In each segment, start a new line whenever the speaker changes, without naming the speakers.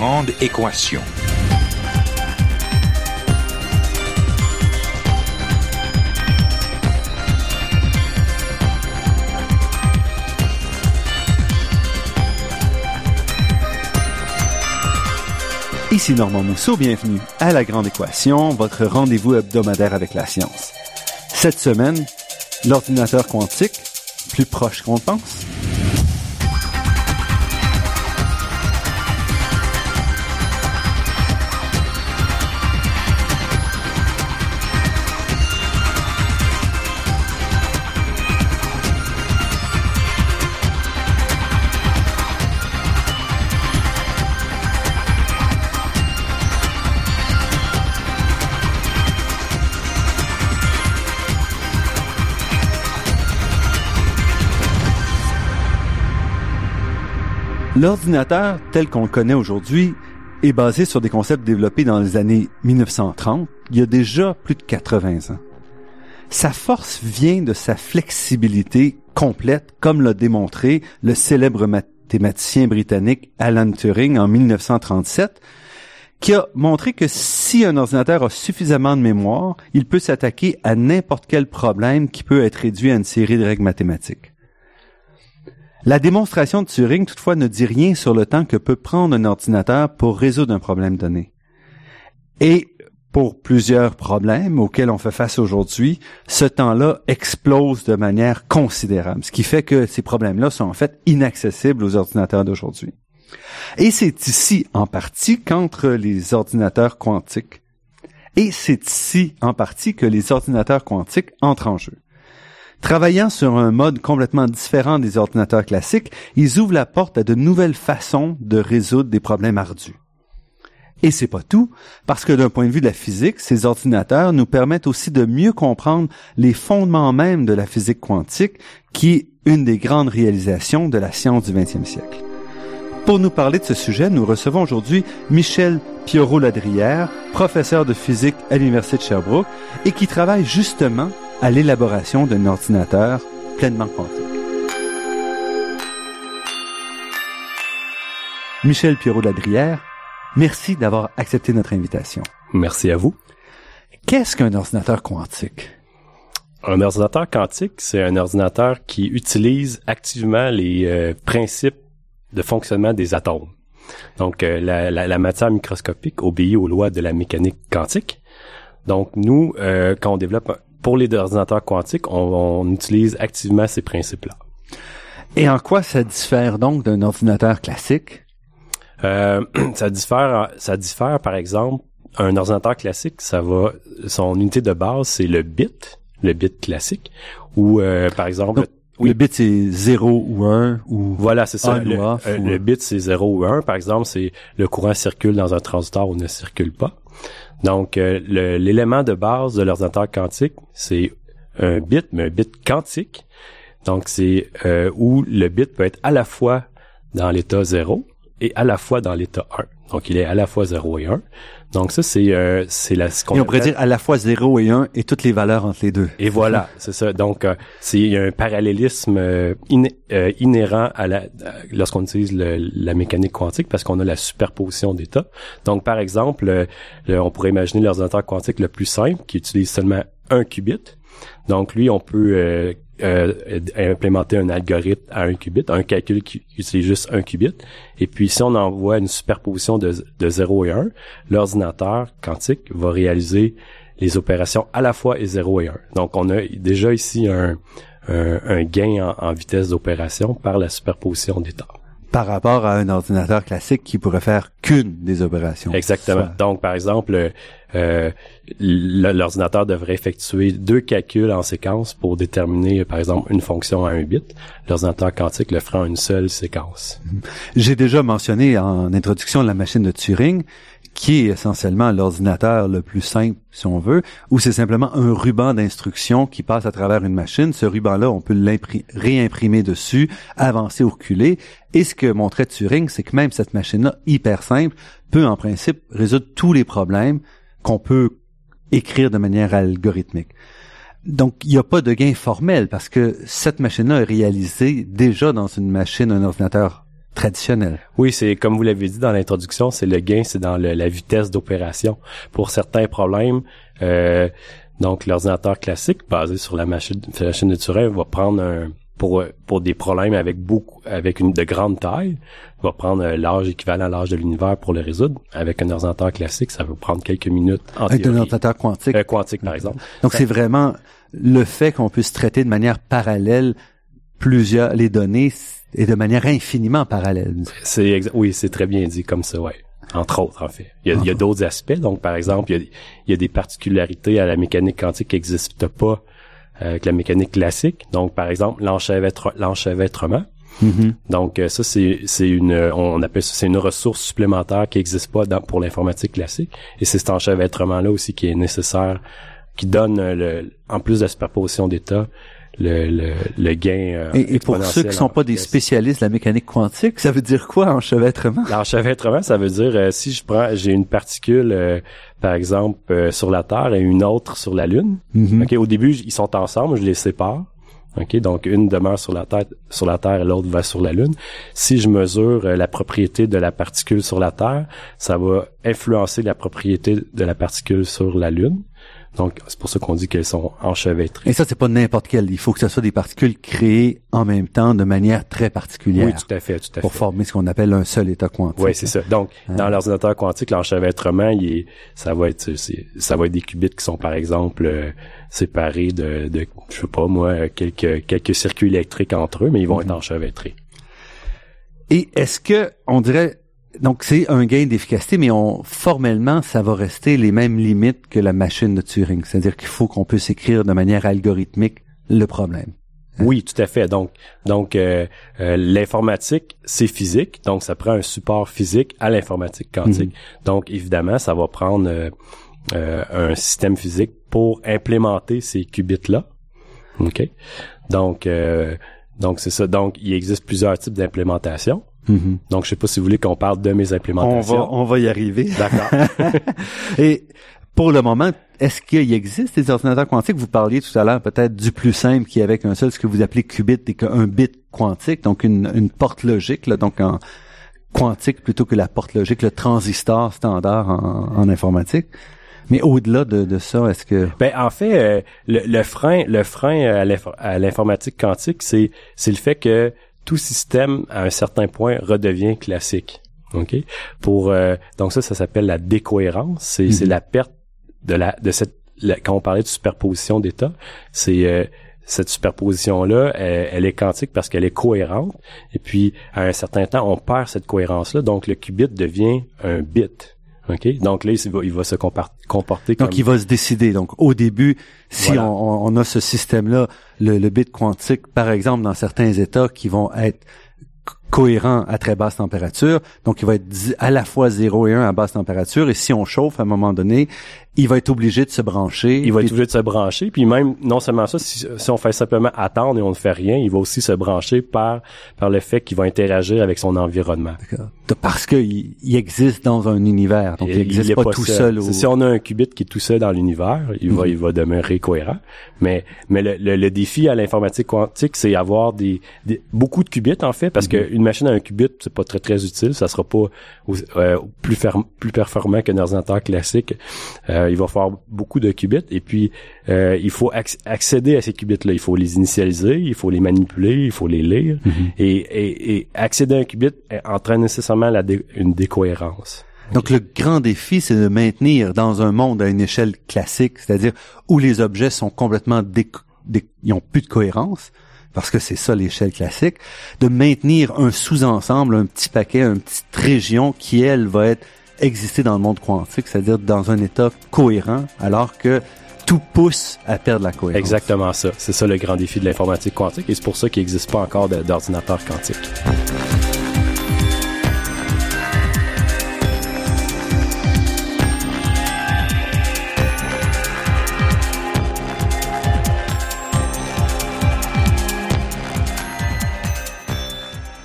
Grande équation.
Ici Normand Mousseau, bienvenue à La Grande Équation, votre rendez-vous hebdomadaire avec la science. Cette semaine, l'ordinateur quantique, plus proche qu'on pense. L'ordinateur tel qu'on le connaît aujourd'hui est basé sur des concepts développés dans les années 1930, il y a déjà plus de 80 ans. Sa force vient de sa flexibilité complète, comme l'a démontré le célèbre mathématicien britannique Alan Turing en 1937, qui a montré que si un ordinateur a suffisamment de mémoire, il peut s'attaquer à n'importe quel problème qui peut être réduit à une série de règles mathématiques. La démonstration de Turing, toutefois, ne dit rien sur le temps que peut prendre un ordinateur pour résoudre un problème donné. Et pour plusieurs problèmes auxquels on fait face aujourd'hui, ce temps-là explose de manière considérable, ce qui fait que ces problèmes-là sont en fait inaccessibles aux ordinateurs d'aujourd'hui. Et c'est ici, en partie, qu'entre les ordinateurs quantiques. Et c'est ici, en partie, que les ordinateurs quantiques entrent en jeu. Travaillant sur un mode complètement différent des ordinateurs classiques, ils ouvrent la porte à de nouvelles façons de résoudre des problèmes ardus. Et c'est pas tout, parce que d'un point de vue de la physique, ces ordinateurs nous permettent aussi de mieux comprendre les fondements même de la physique quantique, qui est une des grandes réalisations de la science du XXe siècle. Pour nous parler de ce sujet, nous recevons aujourd'hui Michel Piorot-Ladrière, professeur de physique à l'Université de Sherbrooke, et qui travaille justement à l'élaboration d'un ordinateur pleinement quantique. Michel Pierrot-Ladrière, merci d'avoir accepté notre invitation.
Merci à vous.
Qu'est-ce qu'un ordinateur quantique?
Un ordinateur quantique, c'est un ordinateur qui utilise activement les euh, principes de fonctionnement des atomes. Donc, euh, la, la, matière microscopique obéit aux lois de la mécanique quantique. Donc, nous, euh, quand on développe pour les ordinateurs quantiques, on, on utilise activement ces principes-là.
Et en quoi ça diffère donc d'un ordinateur classique?
Euh, ça diffère, ça diffère par exemple, un ordinateur classique, ça va, son unité de base c'est le bit, le bit classique, ou euh, par exemple.
Le bit c'est 0 ou 1 ou
voilà c'est ça le, euh, le, bit c'est 0 ou 1 par exemple c'est le courant circule dans un transistor ou ne circule pas donc, euh, l'élément de base de l'ordinateur quantique, c'est un bit, mais un bit quantique. Donc, c'est euh, où le bit peut être à la fois dans l'état 0 et à la fois dans l'état 1. Donc, il est à la fois 0 et 1. Donc, ça, c'est euh, c'est la...
Ce et on pourrait dire à la fois 0 et 1 et toutes les valeurs entre les deux.
Et voilà, c'est ça. Donc, euh, c'est un parallélisme euh, inhérent à la lorsqu'on utilise la mécanique quantique parce qu'on a la superposition d'états. Donc, par exemple, on pourrait imaginer l'ordinateur quantique le plus simple qui utilise seulement un qubit. Donc, lui, on peut euh, implémenter un algorithme à un qubit, un calcul qui utilise juste un qubit. Et puis, si on envoie une superposition de, de 0 et 1, l'ordinateur quantique va réaliser les opérations à la fois et 0 et 1. Donc, on a déjà ici un, un, gain en, vitesse d'opération par la superposition d'états
par rapport à un ordinateur classique qui pourrait faire qu'une des opérations.
Exactement. Donc, par exemple, euh, l'ordinateur devrait effectuer deux calculs en séquence pour déterminer, par exemple, une fonction à un bit. L'ordinateur quantique le fera en une seule séquence.
J'ai déjà mentionné en introduction la machine de Turing qui est essentiellement l'ordinateur le plus simple, si on veut, ou c'est simplement un ruban d'instruction qui passe à travers une machine. Ce ruban-là, on peut réimprimer dessus, avancer ou reculer. Et ce que montrait Turing, c'est que même cette machine-là, hyper simple, peut en principe résoudre tous les problèmes qu'on peut écrire de manière algorithmique. Donc, il n'y a pas de gain formel parce que cette machine-là est réalisée déjà dans une machine, un ordinateur traditionnelle.
Oui, c'est comme vous l'avez dit dans l'introduction, c'est le gain, c'est dans le- la vitesse d'opération. Pour certains problèmes, euh, donc l'ordinateur classique basé sur la machine, la machine de Turing va prendre un pour pour des problèmes avec beaucoup avec une de grande taille, va prendre euh, l'âge équivalent à l'âge de l'univers pour le résoudre. Avec un ordinateur classique, ça va prendre quelques minutes en
Avec un ordinateur quantique.
Euh, quantique par exemple.
Donc c'est vraiment le fait qu'on puisse traiter de manière parallèle plusieurs les données et de manière infiniment parallèle.
C'est oui, c'est très bien dit comme ça, ouais. Entre autres, en fait. Il y a, d'autres aspects. Donc, par exemple, il y, a, il y a des particularités à la mécanique quantique qui n'existent pas euh, avec la mécanique classique. Donc, par exemple, l'enchevêtre- l'enchevêtrement.
Mhm.
Donc, euh, ça, c'est une, on appelle ça, c'est une ressource supplémentaire qui n'existe pas dans, pour l'informatique classique. Et c'est cet enchevêtrement-là aussi qui est nécessaire, qui donne, le, en plus de la superposition d'états, le, le, le gain euh,
Et, et pour ceux qui sont
en
pas des spécialistes de la mécanique quantique, ça veut dire quoi enchevêtrement?
L'enchevêtrement, ça veut dire euh, si je prends, j'ai une particule, euh, par exemple, euh, sur la Terre et une autre sur la Lune.
Mhm.
Ok, au début, ils sont ensemble, je les sépare. Ok, donc une demeure sur la Terre, sur la Terre et l'autre va sur la Lune. Si je mesure euh, la propriété de la particule sur la Terre, ça va influencer la propriété de la particule sur la Lune. Donc c'est pour ça qu'on dit qu'elles sont enchevêtrées.
Et ça, c'est pas n'importe quel. Il faut que ce soit des particules créées en même temps de manière très particulière
Oui, tout à fait, tout à
pour
fait.
former ce qu'on appelle un seul état quantique.
Oui, c'est ça. Donc, dans l'ordinateur quantique, l'enchevêtrement, il est, ça va être, ça va être des qubits qui sont, par exemple, euh, séparés de, de, je sais pas moi, quelques quelques circuits électriques entre eux, mais ils vont être enchevêtrés.
Et est-ce que on dirait donc c'est un gain d'efficacité, mais on formellement ça va rester les mêmes limites que la machine de Turing, c'est-à-dire qu'il faut qu'on puisse écrire de manière algorithmique le problème.
Oui, tout à fait. Donc, donc euh, euh, l'informatique, c'est physique, donc ça prend un support physique à l'informatique quantique. Donc, évidemment, ça va prendre euh, euh, un système physique pour implémenter ces qubits-là. OK? Donc, euh, donc c'est ça. Donc, il existe plusieurs types
Mhm.
Donc, je sais pas si vous voulez qu'on parle de mes
On
implémentations.
va on va y arriver.
D'accord.
Et pour le moment, est-ce qu'il existe des ordinateurs quantiques? Vous parliez tout à l'heure peut-être du plus simple qui est avec un seul, ce que vous appelez qubit, et qu'un bit quantique, donc une, une porte logique, là, donc en quantique plutôt que la porte logique, le transistor standard en, en informatique. Mais au-delà de, de ça, est-ce que
Ben en fait, euh, le, le frein, le frein à l'informatique quantique, c'est c'est le fait que tout système à un certain point redevient classique. Ok? Pour euh, donc ça, ça s'appelle la décohérence. C'est c'est la perte de la de cette la- quand on parlait de superposition d'états, c'est euh, cette superposition là, elle, elle est quantique parce qu'elle est cohérente. Et puis à un certain temps, on perd cette cohérence là, donc le qubit devient un bit. OK? Donc là, il va, il va se comporter comme...
donc il va se décider. Donc au début, si
Voilà.
on, on a ce système-là, le, le bit quantique, par exemple, dans certains états qui vont être co- cohérents à très basse température, donc il va être à la fois 0 et 1 à basse température, et si on chauffe à un moment donné, il va être obligé de se brancher.
il va être obligé de se brancher. Puis même, non seulement ça, si, si on fait simplement attendre et on ne fait rien, il va aussi se brancher par, par le fait qu'il va interagir avec son environnement.
parce qu'il il existe dans un univers, donc il
Et
n'existe
est
pas, tout seul. au-
Si on a un qubit qui est tout seul dans l'univers, il va, il va demeurer cohérent. Mais, mais le, le, le défi à l'informatique quantique, c'est avoir des, des- beaucoup de qubits en fait, parce qu'une machine à un qubit, c'est pas très très utile. Ça sera pas euh, plus ferm- plus performant qu'un ordinateur classique. Euh, il va falloir beaucoup de qubits et puis euh, il faut acc- accéder à ces qubits-là. Il faut les initialiser, il faut les manipuler, il faut les lire. et, et, et accéder à un qubit entraîne nécessairement la dé- une décohérence.
Donc le grand défi, c'est de maintenir dans un monde à une échelle classique, c'est-à-dire où les objets sont complètement dé, dé- ils ont plus de cohérence, parce que c'est ça l'échelle classique, de maintenir un sous-ensemble, un petit paquet, une petite région qui elle va être exister dans le monde quantique, c'est-à-dire dans un état cohérent, alors que tout pousse à perdre la cohérence.
Exactement ça. C'est ça le grand défi de l'informatique quantique et c'est pour ça qu'il n'existe pas encore d'ordinateur quantique.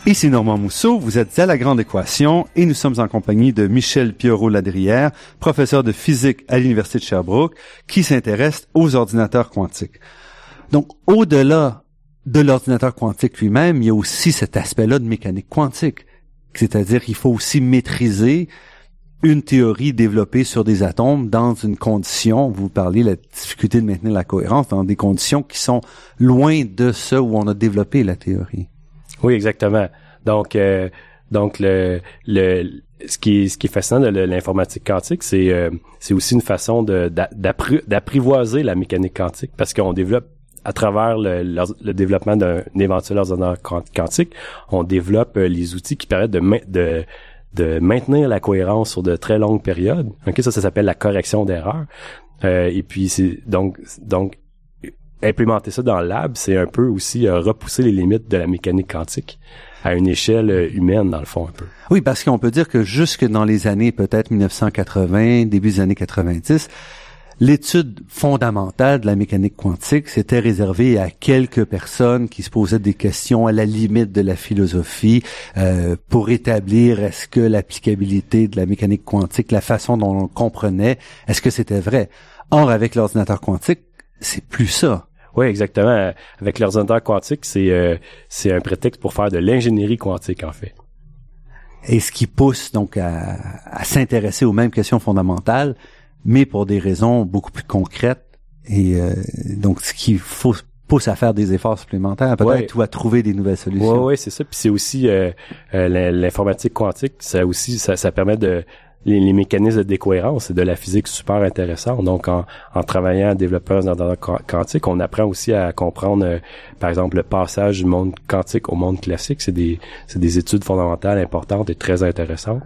Ici Normand Mousseau, vous êtes à La Grande Équation et nous sommes en compagnie de Michel Pierrot-Ladrière, professeur de physique à l'Université de Sherbrooke, qui s'intéresse aux ordinateurs quantiques. Donc, au-delà de l'ordinateur quantique lui-même, il y a aussi cet aspect-là de mécanique quantique. C'est-à-dire qu'il faut aussi maîtriser une théorie développée sur des atomes dans une condition, vous parlez de la difficulté de maintenir la cohérence, dans des conditions qui sont loin de ce où on a développé la théorie.
Oui, exactement. Donc, euh, donc le, le, ce qui ce qui est fascinant de l'informatique quantique, c'est euh, c'est aussi une façon de d'apprivoiser la mécanique quantique parce qu'on développe à travers le, le, développement d'un éventuel ordinateur quantique, on développe euh, les outils qui permettent de, de de maintenir la cohérence sur de très longues périodes. Ok, ça, ça s'appelle la correction d'erreur. Euh, et puis c'est donc donc implémenter ça dans le lab, c'est un peu aussi euh, repousser les limites de la mécanique quantique à une échelle euh, humaine dans le fond un peu.
Oui, parce qu'on peut dire que jusque dans les années peut-être 1980, début des années 90, L'étude fondamentale de la mécanique quantique s'était réservée à quelques personnes qui se posaient des questions à la limite de la philosophie euh, pour établir est-ce que l'applicabilité de la mécanique quantique, la façon dont on comprenait, est-ce que c'était vrai? Or, avec l'ordinateur quantique, c'est plus ça.
Oui, exactement. Avec l'ordinateur quantique, c'est euh, c'est un prétexte pour faire de l'ingénierie quantique en fait.
Et ce qui pousse donc à, à s'intéresser aux mêmes questions fondamentales, mais pour des raisons beaucoup plus concrètes. Et euh, donc, ce qu'il faut pousse à faire des efforts supplémentaires, peut-être, ou à trouver des nouvelles solutions.
Oui, ouais, c'est ça. Puis c'est aussi euh, euh, l'informatique quantique, ça aussi, ça, ça permet de les, mécanismes de décohérence, c'est de la physique super intéressante. Donc, en, travaillant à développer un ordinateur quantique, on apprend aussi à comprendre, euh, par exemple, le passage du monde quantique au monde classique. C'est des, des études fondamentales importantes et très intéressantes.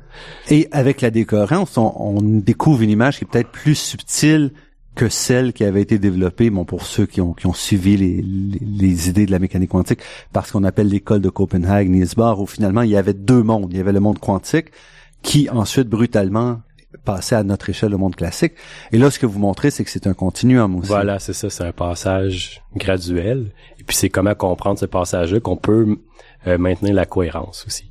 Et avec la décohérence, on, on découvre une image qui est peut-être plus subtile que celle qui avait été développée, bon, pour ceux qui ont, qui ont suivi les, les, idées de la mécanique quantique, parce qu'on appelle l'école de Copenhague, Niels Bohr, où finalement il y avait deux mondes. Il y avait le monde quantique, qui ensuite brutalement passait à notre échelle au monde classique. Et là, ce que vous montrez, c'est que c'est un continuum aussi.
Voilà, c'est ça, c'est un passage graduel. Et puis c'est comment comprendre ce passage-là qu'on peut euh, maintenir la cohérence aussi.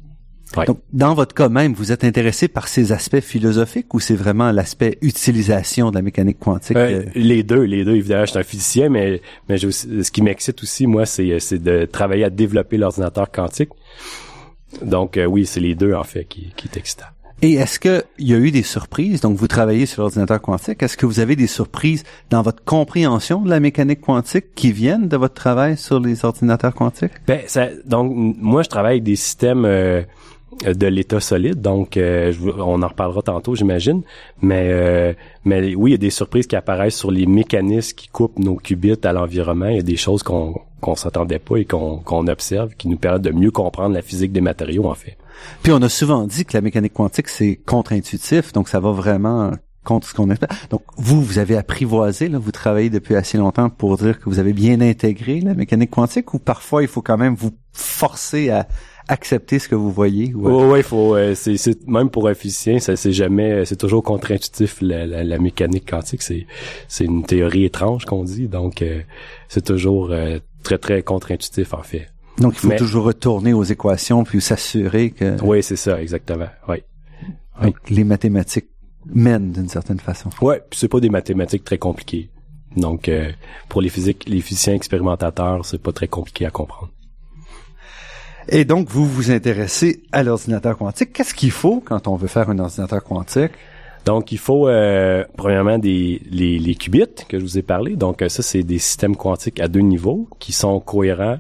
Donc, dans votre cas même, vous êtes intéressé par ces aspects philosophiques ou c'est vraiment l'aspect utilisation de la mécanique quantique?
Euh, les deux, les deux. Évidemment, je suis un physicien, mais, mais ce qui m'excite aussi, moi, c'est, c'est de travailler à développer l'ordinateur quantique. Donc, euh, oui, c'est les deux, en fait, qui, qui est excitant.
Et est-ce qu'il y a eu des surprises? Donc, vous travaillez sur l'ordinateur quantique. Est-ce que vous avez des surprises dans votre compréhension de la mécanique quantique qui viennent de votre travail sur les ordinateurs quantiques?
Ben, ça, donc, moi, je travaille avec des systèmes euh, de l'état solide, donc euh, on en reparlera tantôt, j'imagine. Mais, euh, mais oui, il y a des surprises qui apparaissent sur les mécanismes qui coupent nos qubits à l'environnement. Il y a des choses qu'on qu'on s'attendait pas et qu'on qu'on observe, qui nous permettent de mieux comprendre la physique des matériaux, en fait.
Puis on a souvent dit que la mécanique quantique, c'est contre-intuitif, donc ça va vraiment contre ce qu'on espère. Donc vous, vous avez apprivoisé, vous travaillez depuis assez longtemps pour dire que vous avez bien intégré la mécanique quantique, ou parfois il faut quand même vous forcer à accepter ce que vous voyez.
Ouais, il faut. Euh, c'est, même pour un physicien, ça c'est jamais, c'est toujours contre-intuitif la, la, mécanique quantique. C'est, c'est une théorie étrange qu'on dit, donc euh, c'est toujours euh, très très contre-intuitif en fait.
Donc, il faut toujours retourner aux équations puis s'assurer que...
Oui, c'est ça, exactement. Oui.
Donc, les mathématiques mènent d'une certaine façon.
Ouais, puis c'est pas des mathématiques très compliquées. Donc, euh, pour les physiques, les physiciens expérimentateurs, c'est pas très compliqué à comprendre.
Et donc, vous vous intéressez à l'ordinateur quantique. Qu'est-ce qu'il faut quand on veut faire un ordinateur quantique?
Donc, il faut euh, premièrement des les, les qubits que je vous ai parlé. Donc, ça, c'est des systèmes quantiques à deux niveaux qui sont cohérents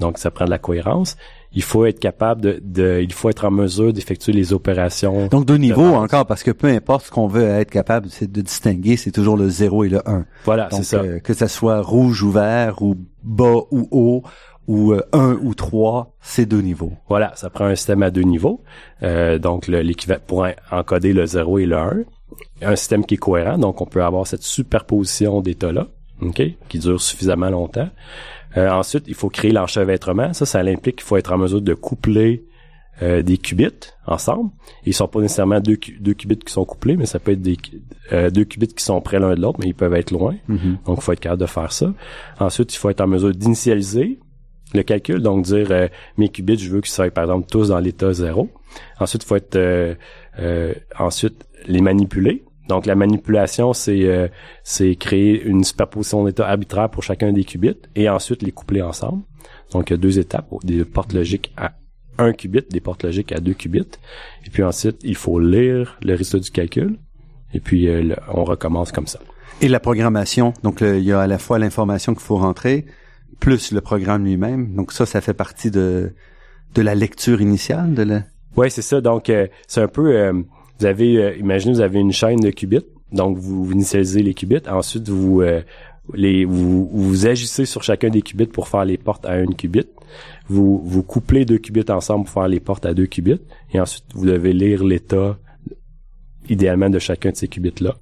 donc, ça prend de la cohérence. Il faut être capable de, de il faut être en mesure d'effectuer les opérations.
Donc, deux niveaux encore, parce que peu importe ce qu'on veut être capable de distinguer, c'est toujours le 0 et le 1.
Voilà, c'est ça. Euh,
que ça soit rouge ou vert, ou bas ou haut, ou 1 euh, ou 3, c'est deux niveaux.
Voilà, ça prend un système à deux niveaux. Euh, donc, l'équivalent pour encoder le 0 et le 1. Un système qui est cohérent, donc on peut avoir cette superposition d'états-là, OK, qui dure suffisamment longtemps. Euh, ensuite, il faut créer l'enchevêtrement. Ça, ça implique qu'il faut être en mesure de coupler euh, des qubits ensemble. Ils sont pas nécessairement deux, deux qubits qui sont couplés, mais ça peut être des euh, deux qubits qui sont près l'un de l'autre, mais ils peuvent être loin. Mm-hmm. Donc, il faut être capable de faire ça. Ensuite, il faut être en mesure d'initialiser le calcul, donc dire mes qubits, je veux qu'ils soient par exemple tous dans l'état zéro. Ensuite, il faut être ensuite les manipuler. Donc la manipulation, c'est euh, c'est créer une superposition d'états arbitraires pour chacun des qubits et ensuite les coupler ensemble. Donc il y a deux étapes, des portes logiques à un qubit, des portes logiques à deux qubits. Et puis ensuite, il faut lire le résultat du calcul. Et puis, euh, on recommence comme ça.
Et la programmation, donc il y a à la fois l'information qu'il faut rentrer, plus le programme lui-même. Donc ça, ça fait partie de de la lecture initiale de la.
Ouais, c'est ça. Donc euh, c'est un peu, euh, vous avez, imaginez vous avez une chaîne de qubits. Donc vous, vous initialisez les qubits. Ensuite vous les vous, vous agissez sur chacun des qubits pour faire les portes à un qubit. Vous vous couplez deux qubits ensemble pour faire les portes à deux qubits. Et ensuite vous devez lire l'état idéalement de chacun de ces qubits-là.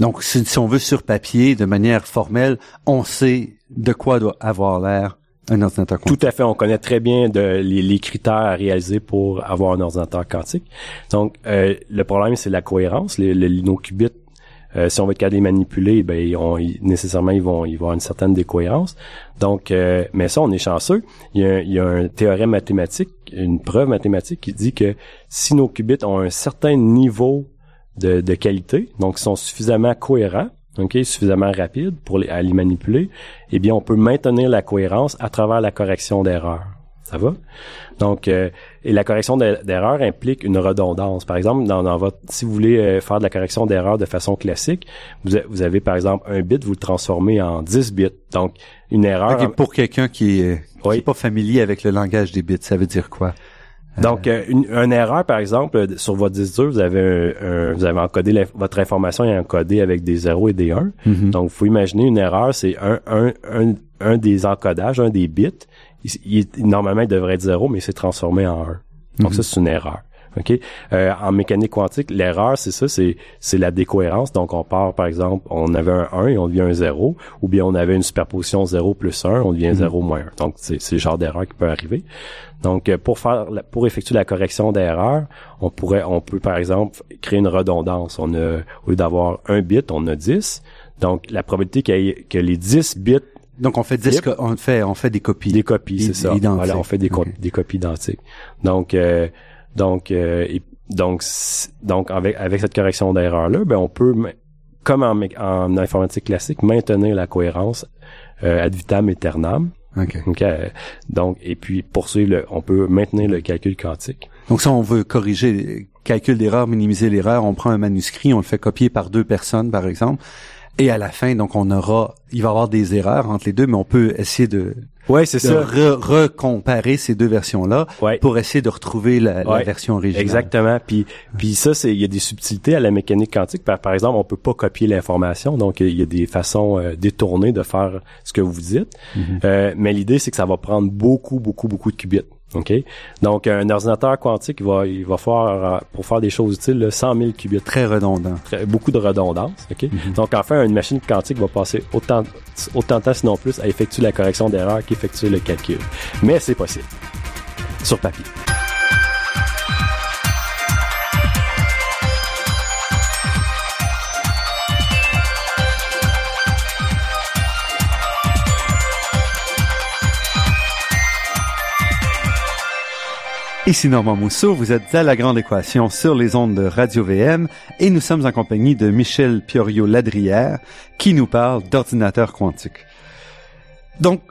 Donc, si, on veut sur papier, de manière formelle, on sait de quoi doit avoir l'air un ordinateur
quantique? Tout à fait. On connaît très bien les, critères à réaliser pour avoir un ordinateur quantique. Donc, euh, le problème, c'est la cohérence. Les, les, nos qubits, euh, si on veut être capable de les manipuler, ben, ils nécessairement, ils vont, avoir une certaine décohérence. Donc, euh, mais ça, on est chanceux. Il y, a, il y a un théorème mathématique, une preuve mathématique qui dit que si nos qubits ont un certain niveau de, de qualité, donc sont suffisamment cohérents, ok, suffisamment rapides pour les, à les manipuler, eh bien, on peut maintenir la cohérence à travers la correction d'erreurs. Ça va? Donc, euh, et la correction d'erreurs implique une redondance. Par exemple, dans, dans votre, si vous voulez euh, faire de la correction d'erreurs de façon classique, vous, vous, avez par exemple un bit, vous le transformez en 10 bits. Donc, une erreur.
pour quelqu'un qui est, qui est pas familier avec le langage des bits, ça veut dire quoi?
Donc, euh, une, une, erreur, par exemple, sur votre disque dur, vous avez un, vous avez encodé votre information est encodée avec des 0 et des 1. Mm-hmm. Donc, vous faut imaginer une erreur, c'est un, un, un, un, des encodages, un des bits. Il, normalement, il devrait être 0, mais c'est transformé en 1. Donc, mm-hmm. ça, c'est une erreur. OK? Euh, en mécanique quantique, l'erreur, c'est ça, c'est, c'est la décohérence. Donc, on part, par exemple, on avait un 1 et on devient un 0, ou bien on avait une superposition 0 plus 1, on devient 0 moins 1. Donc, c'est, c'est le genre d'erreur qui peut arriver. Donc, euh, pour faire, pour effectuer la correction d'erreur, on pourrait, on peut, par exemple, créer une redondance. On a, au lieu d'avoir un bit, on a 10. Donc, la probabilité que les 10 bits
donc on fait 10 on fait on fait des copies.
Des copies, c'est ça. Voilà, on fait des, des copies identiques. Donc euh, donc, euh, donc, donc avec, avec cette correction d'erreur là, ben on peut, comme en, en informatique classique, maintenir la cohérence euh, ad vitam aeternam.
Okay.
donc, et puis poursuivre, le, on peut maintenir le calcul quantique.
Donc, si on veut corriger calcul d'erreur, minimiser l'erreur, on prend un manuscrit, on le fait copier par deux personnes, par exemple. Et à la fin, donc, on aura, il va y avoir des erreurs entre les deux, mais on peut essayer de,
ouais, c'est ça,
recomparer ces deux versions-là pour essayer de retrouver la, version originale.
Exactement. Puis, puis ça, c'est, il y a des subtilités à la mécanique quantique. Par, par exemple, on peut pas copier l'information, donc il y a des façons euh, détournées de faire ce que vous dites. Mm-hmm. euh, mais l'idée, c'est que ça va prendre beaucoup, beaucoup, beaucoup de qubits. OK? Donc, un ordinateur quantique, il va, il va faire, euh, pour faire des choses utiles, 100 000 qubits.
Très redondant.
beaucoup de redondance. OK? Mm-hmm. Donc, enfin, une machine quantique va passer autant, autant de temps, sinon plus, à effectuer la correction d'erreur qu'effectuer le calcul. Mais c'est possible. Sur papier.
Ici Normand Mousseau, vous êtes à La Grande Équation sur les ondes de Radio-VM et nous sommes en compagnie de Michel Piorio-Ladrière qui nous parle d'ordinateur quantique. Donc,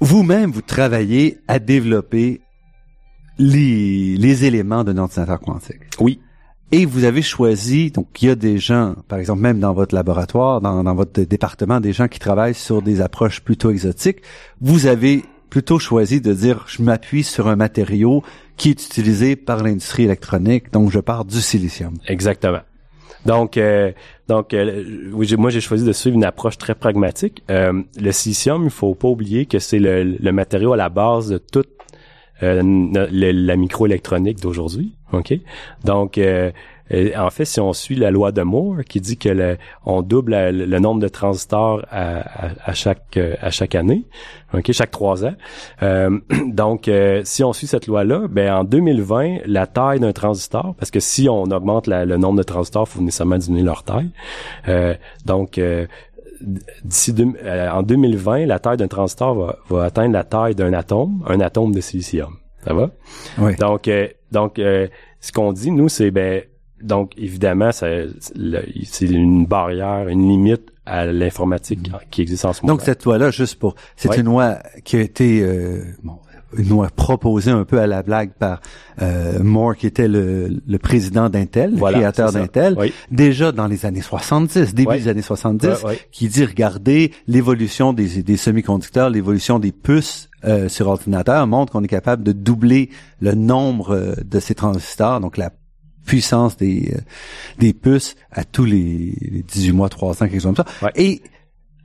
vous-même, vous travaillez à développer les, les éléments d'un ordinateur quantique.
Oui.
Et vous avez choisi, donc il y a des gens, par exemple même dans votre laboratoire, dans, dans votre département, des gens qui travaillent sur des approches plutôt exotiques. Vous avez plutôt choisi de dire je m'appuie sur un matériau qui est utilisé par l'industrie électronique, donc je pars du silicium.
Exactement. Donc, euh, donc euh, moi j'ai choisi de suivre une approche très pragmatique. Euh, le silicium, il faut pas oublier que c'est le, le, matériau à la base de toute la microélectronique d'aujourd'hui. Ok, donc en fait, si on suit la loi de Moore qui dit que le, on double le, nombre de transistors à, chaque à chaque année, ok, chaque trois ans. Euh, donc, euh, si on suit cette loi-là, ben en 2020, la taille d'un transistor, parce que si on augmente le nombre de transistors, il faut nécessairement diminuer leur taille. Euh, donc d'ici en 2020, la taille d'un transistor va, va atteindre la taille d'un atome, un atome de silicium. Ça va?
Oui.
Donc, donc ce qu'on dit, nous, c'est ben donc, évidemment, c'est une barrière, une limite à l'informatique qui existe en ce moment.
Donc, cette loi-là, juste pour... C'est une loi qui a été... Euh, bon, nous a proposé un peu à la blague par euh, Moore, qui était le, le président d'Intel, le créateur d'Intel, déjà dans les années 70, début des années 70, qui dit, regardez, l'évolution des, des semi-conducteurs, l'évolution des puces euh, sur ordinateur montre qu'on est capable de doubler le nombre euh, de ces transistors, donc la puissance des, euh, des puces à tous les, les 18 mois, 3 ans, quelque chose comme ça. Et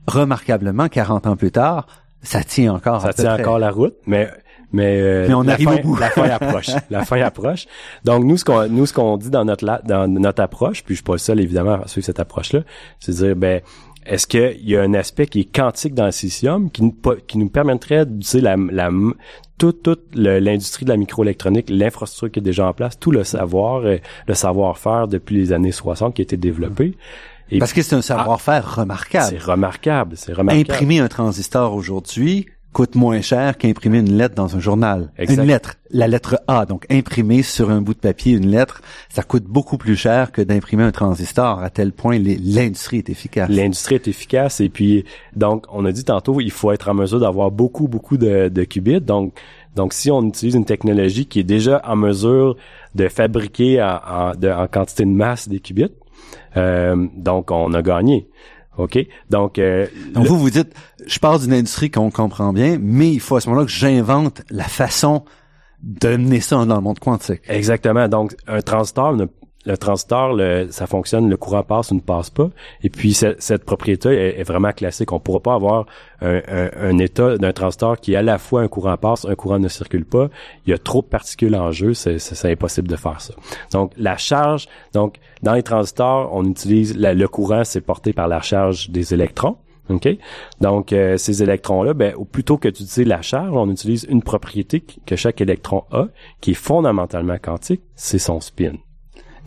remarquablement, 40 ans plus tard, ça tient encore.
Ça tient encore la route, mais mais,
euh, mais on arrive
fin,
au bout.
la fin approche. la fin approche. Donc nous ce qu'on nous ce qu'on dit dans notre dans notre approche, puis je suis pas le seul évidemment à suivre cette approche là, c'est de dire ben est-ce qu'il y a un aspect qui est quantique dans le silicium qui nous, qui nous permettrait d'utiliser la, la toute, toute l'industrie de la microélectronique, l'infrastructure qui est déjà en place, tout le savoir, euh, le savoir-faire depuis les années 60 qui a été développé.
Parce que c'est un savoir-faire ah, remarquable.
C'est remarquable, c'est remarquable.
Imprimer un transistor aujourd'hui coûte moins cher qu'imprimer une lettre dans un journal. Une lettre, la lettre A, donc imprimer sur un bout de papier une lettre, ça coûte beaucoup plus cher que d'imprimer un transistor, à tel point l'industrie est efficace.
L'industrie est efficace et puis, donc, on a dit tantôt, il faut être en mesure d'avoir beaucoup, beaucoup de, de qubits. Donc, donc, si on utilise une technologie qui est déjà en mesure de fabriquer en, en quantité de masse des qubits, euh, donc on a gagné. OK? Donc,
euh, Donc vous, vous dites, je parle d'une industrie qu'on comprend bien, mais il faut à ce moment-là que j'invente la façon de mener ça dans le monde quantique.
Exactement. Donc, un transistor ne le transistor, ça fonctionne, le courant passe ou ne passe pas. Et puis cette, propriété est, vraiment classique. On ne pourra pas avoir un, état d'un transistor qui est à la fois un courant passe, un courant ne circule pas. Il y a trop de particules en jeu, c'est impossible de faire ça. Donc la charge, donc dans les transistors, on utilise le courant, c'est porté par la charge des électrons. OK? Donc, euh, ces électrons-là, ben, plutôt que d'utiliser la charge, on utilise une propriété que chaque électron a, qui est fondamentalement quantique, c'est son spin.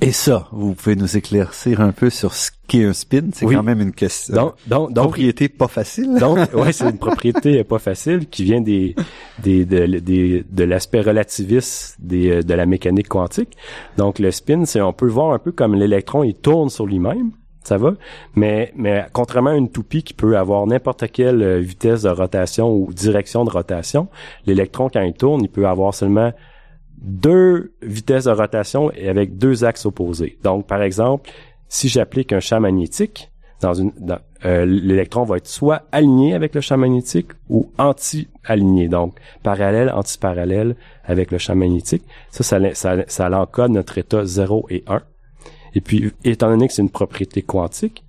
Et ça, vous pouvez nous éclaircir un peu sur ce qu'est un spin. C'est quand même une question. Donc, donc, propriété pas facile.
Donc, ouais, c'est une propriété pas facile qui vient des, des, des, de l'aspect relativiste des, de la mécanique quantique. Donc, le spin, c'est, on peut le voir un peu comme l'électron, il tourne sur lui-même. Ça va? Mais, mais contrairement à une toupie qui peut avoir n'importe quelle euh, vitesse de rotation ou direction de rotation, l'électron, quand il tourne, il peut avoir seulement deux vitesses de rotation et avec deux axes opposés. Donc, par exemple, si j'applique un champ magnétique, dans une, euh, l'électron va être soit aligné avec le champ magnétique ou anti-aligné, donc parallèle, anti-parallèle avec le champ magnétique. Ça, ça, ça, ça l'encode notre état 0 et 1. Et puis, étant donné que c'est une propriété quantique,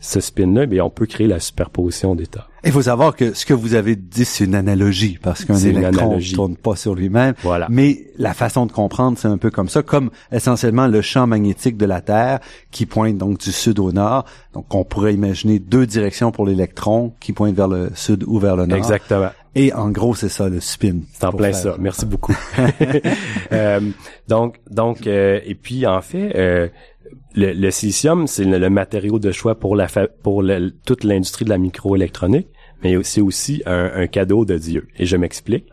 ce spin-là, eh on peut créer la superposition d'états.
Il faut savoir que ce que vous avez dit, c'est une analogie, parce qu'un électron ne tourne pas sur lui-même.
Voilà.
Mais la façon de comprendre, c'est un peu comme ça, comme essentiellement le champ magnétique de la Terre qui pointe donc du sud au nord. Donc, on pourrait imaginer deux directions pour l'électron qui pointent vers le sud ou vers le nord.
Exactement.
Et en gros, c'est ça le spin.
C'est en plein ça. Merci beaucoup. euh, donc, donc, euh, et puis en fait, euh, le, silicium, c'est le, matériau de choix pour la pour toute l'industrie de la microélectronique, mais c'est aussi un, cadeau de Dieu. Et je m'explique.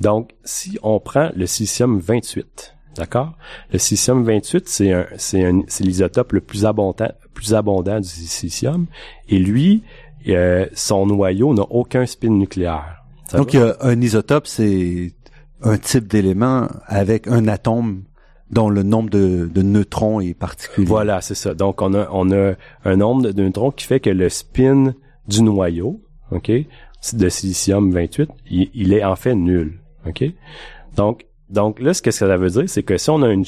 Donc, si on prend le silicium 28, d'accord? Le silicium 28, c'est un c'est l'isotope le plus abondant plus abondant du silicium, et lui, euh, son noyau n'a aucun spin nucléaire.
Donc, un isotope, c'est un type d'élément avec un atome dont le nombre de, de neutrons est particulier.
Voilà, c'est ça. Donc on a on a un nombre de neutrons qui fait que le spin du noyau, ok, de silicium 28, il, est en fait nul, ok? Donc donc là, ce que ça veut dire, c'est que si on a une,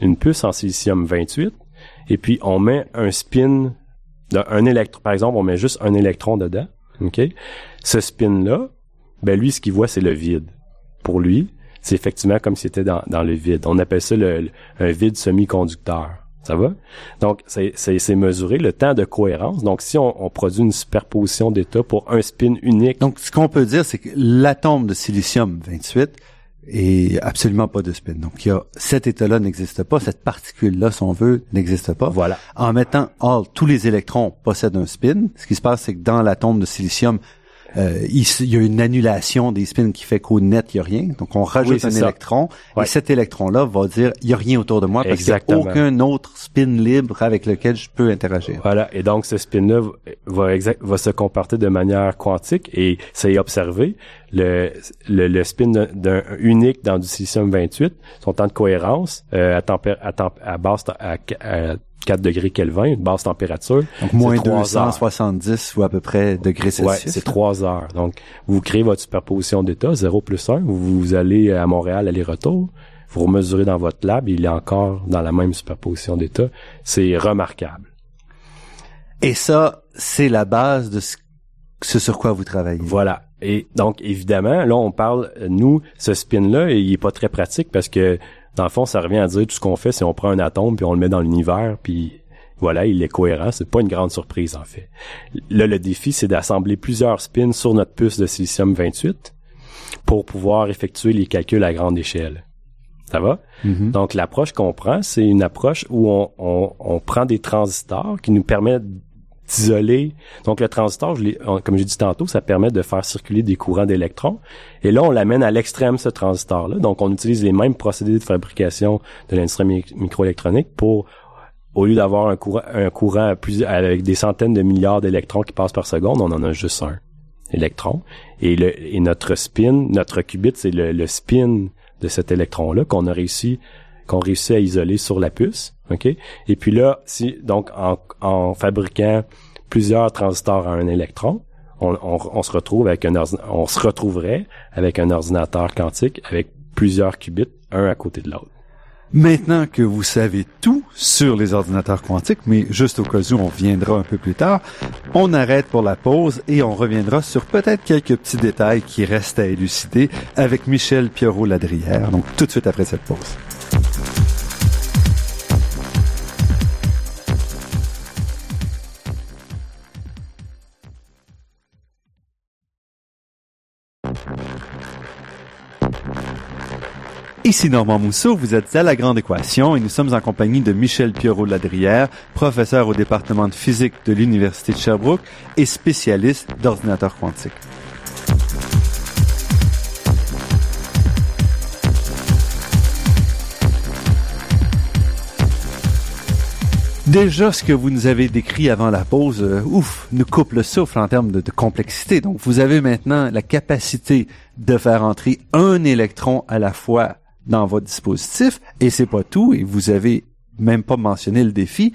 une puce en silicium 28 et puis on met un spin d'un électron, par exemple, on met juste un électron dedans, ok, ce spin là, ben lui, ce qu'il voit, c'est le vide. Pour lui, c'est effectivement comme si c'était dans, dans le vide. On appelle ça le, un vide semi-conducteur. Ça va? Donc, c'est mesurer le temps de cohérence. Donc, si on, on produit une superposition d'états pour un spin unique.
Donc, ce qu'on peut dire, c'est que l'atome de silicium 28 est absolument pas de spin. Donc, il y a cet état-là n'existe pas, cette particule-là, si on veut, n'existe pas.
Voilà.
En mettant all, tous les électrons possèdent un spin. Ce qui se passe, c'est que dans l'atome de silicium, euh, il, y a une annulation des spins qui fait qu'au net il y a rien. Donc on rajoute un électron et cet électron-là va dire il y a rien autour de moi parce qu'il n'y a aucun autre spin libre avec lequel je peux interagir.
Voilà. Et donc ce spin-là va, va se comporter de manière quantique et c'est observé. Le, le, le spin d'un unique dans du silicium 28, son temps de cohérence euh, à, à, à basse à, à 4 degrés Kelvin, une basse température.
Donc moins 270 ou à peu près degrés Celsius.
Ouais, c'est 3 heures. Donc vous créez votre superposition d'état 0 plus 1, vous allez à Montréal aller-retour, vous mesurez dans votre lab, il est encore dans la même superposition d'état. C'est remarquable.
Et ça, c'est la base de ce, sur quoi vous travaillez.
Voilà. Et donc, évidemment, là, on parle, nous, ce spin-là, il est pas très pratique parce que dans le fond, ça revient à dire tout ce qu'on fait, c'est on prend un atome puis on le met dans l'univers puis voilà, il est cohérent. C'est pas une grande surprise en fait. Là, le défi, c'est d'assembler plusieurs spins sur notre puce de silicium 28 pour pouvoir effectuer les calculs à grande échelle. Ça va? Mm-hmm. Donc, l'approche qu'on prend, c'est une approche où on, on, on, prend des transistors qui nous permettent isolé. Donc le transistor, je comme j'ai dit tantôt, ça permet de faire circuler des courants d'électrons. Et là, on l'amène à l'extrême, ce transistor-là. Donc on utilise les mêmes procédés de fabrication de l'industrie microélectronique pour au lieu d'avoir un courant, un courant avec des centaines de milliards d'électrons qui passent par seconde, on en a juste un électron. Et, le, et notre spin, notre qubit, c'est le, spin de cet électron-là qu'on a réussi qu'on réussit à isoler sur la puce. OK? Et puis là, si donc en, en fabriquant plusieurs transistors à un électron, on, on, se retrouve avec un on se retrouverait avec un ordinateur quantique avec plusieurs qubits, un à côté de l'autre.
Maintenant que vous savez tout sur les ordinateurs quantiques, mais juste au cas où on viendra un peu plus tard, on arrête pour la pause et on reviendra sur peut-être quelques petits détails qui restent à élucider avec Michel Pierrot-Ladrière, donc tout de suite après cette pause. Ici Normand Mousseau, vous êtes à La Grande Équation et nous sommes en compagnie de Michel Pierrot-Ladrière, professeur au département de physique de l'Université de Sherbrooke et spécialiste d'ordinateurs quantiques. Déjà, ce que vous nous avez décrit avant la pause, euh, ouf, nous coupe le souffle en termes de, complexité. Donc, vous avez maintenant la capacité de faire entrer un électron à la fois dans votre dispositif, et c'est pas tout, et vous avez même pas mentionné le défi,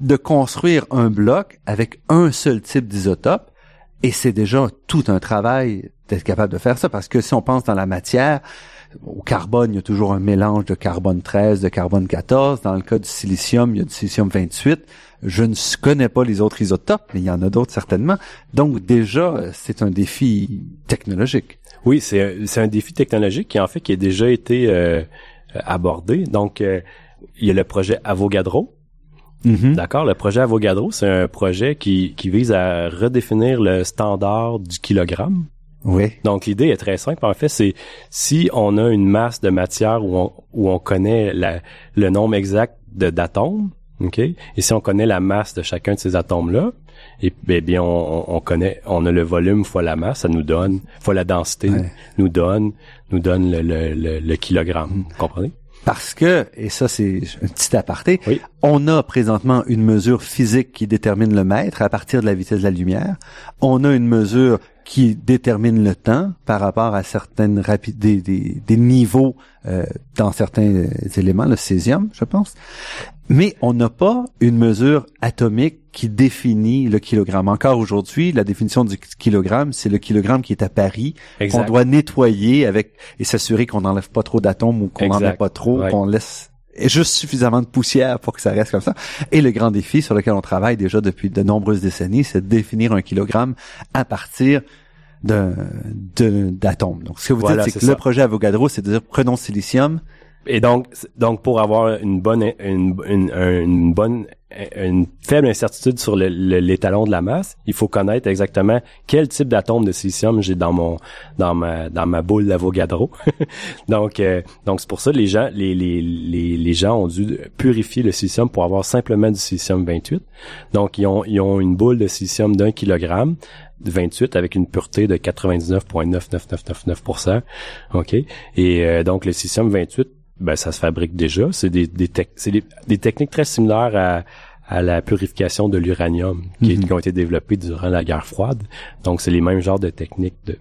de construire un bloc avec un seul type d'isotope, et c'est déjà tout un travail d'être capable de faire ça, parce que si on pense dans la matière, au carbone, il y a toujours un mélange de carbone 13, de carbone 14. Dans le cas du silicium, il y a du silicium 28. Je ne connais pas les autres isotopes, mais il y en a d'autres certainement. Donc déjà, c'est un défi technologique.
Oui, c'est un défi technologique qui en fait qui a déjà été euh, abordé. Donc euh, il y a le projet Avogadro. Mm-hmm. D'accord, le projet Avogadro, c'est un projet qui, qui vise à redéfinir le standard du kilogramme.
Oui.
Donc l'idée est très simple. En fait, c'est si on a une masse de matière où on, où on connaît la, le nombre exact d'atomes, ok, et si on connaît la masse de chacun de ces atomes-là, et ben, bien on, on, connaît, on a le volume fois la masse, ça nous donne fois la densité, nous donne nous donne le, le, le, kilogramme. Vous comprenez?
Parce que, et ça c'est un petit aparté, on a présentement une mesure physique qui détermine le mètre à partir de la vitesse de la lumière. On a une mesure qui détermine le temps par rapport à certaines rapides des, des, niveaux euh, dans certains éléments, le césium, je pense. Mais on n'a pas une mesure atomique qui définit le kilogramme. Encore aujourd'hui, la définition du kilogramme, c'est le kilogramme qui est à Paris, qu'on doit nettoyer avec et s'assurer qu'on n'enlève pas trop d'atomes ou qu'on n'en a pas trop, qu'on laisse juste suffisamment de poussière pour que ça reste comme ça. Et le grand défi sur lequel on travaille déjà depuis de nombreuses décennies, c'est de définir un kilogramme à partir d'un d'atomes. Donc, ce que vous dites, c'est que le projet Avogadro, c'est de dire, prenons silicium.
Et donc, donc pour avoir une bonne, une, une, une bonne une faible incertitude sur l'étalon de la masse, il faut connaître exactement quel type d'atome de silicium j'ai dans mon dans ma dans ma boule d'Avogadro. donc euh, donc c'est pour ça que les gens les, les, les, les gens ont dû purifier le silicium pour avoir simplement du silicium 28. Donc ils ont ils ont une boule de silicium d'un kilogramme 28 avec une pureté de 99,99999%. OK? Et euh, donc le silicium 28 ben ça se fabrique déjà, c'est des des, c'est des, des, techniques très similaires à à la purification de l'uranium qui, mm-hmm. qui, ont été développées durant la guerre froide. Donc c'est les mêmes genres de techniques de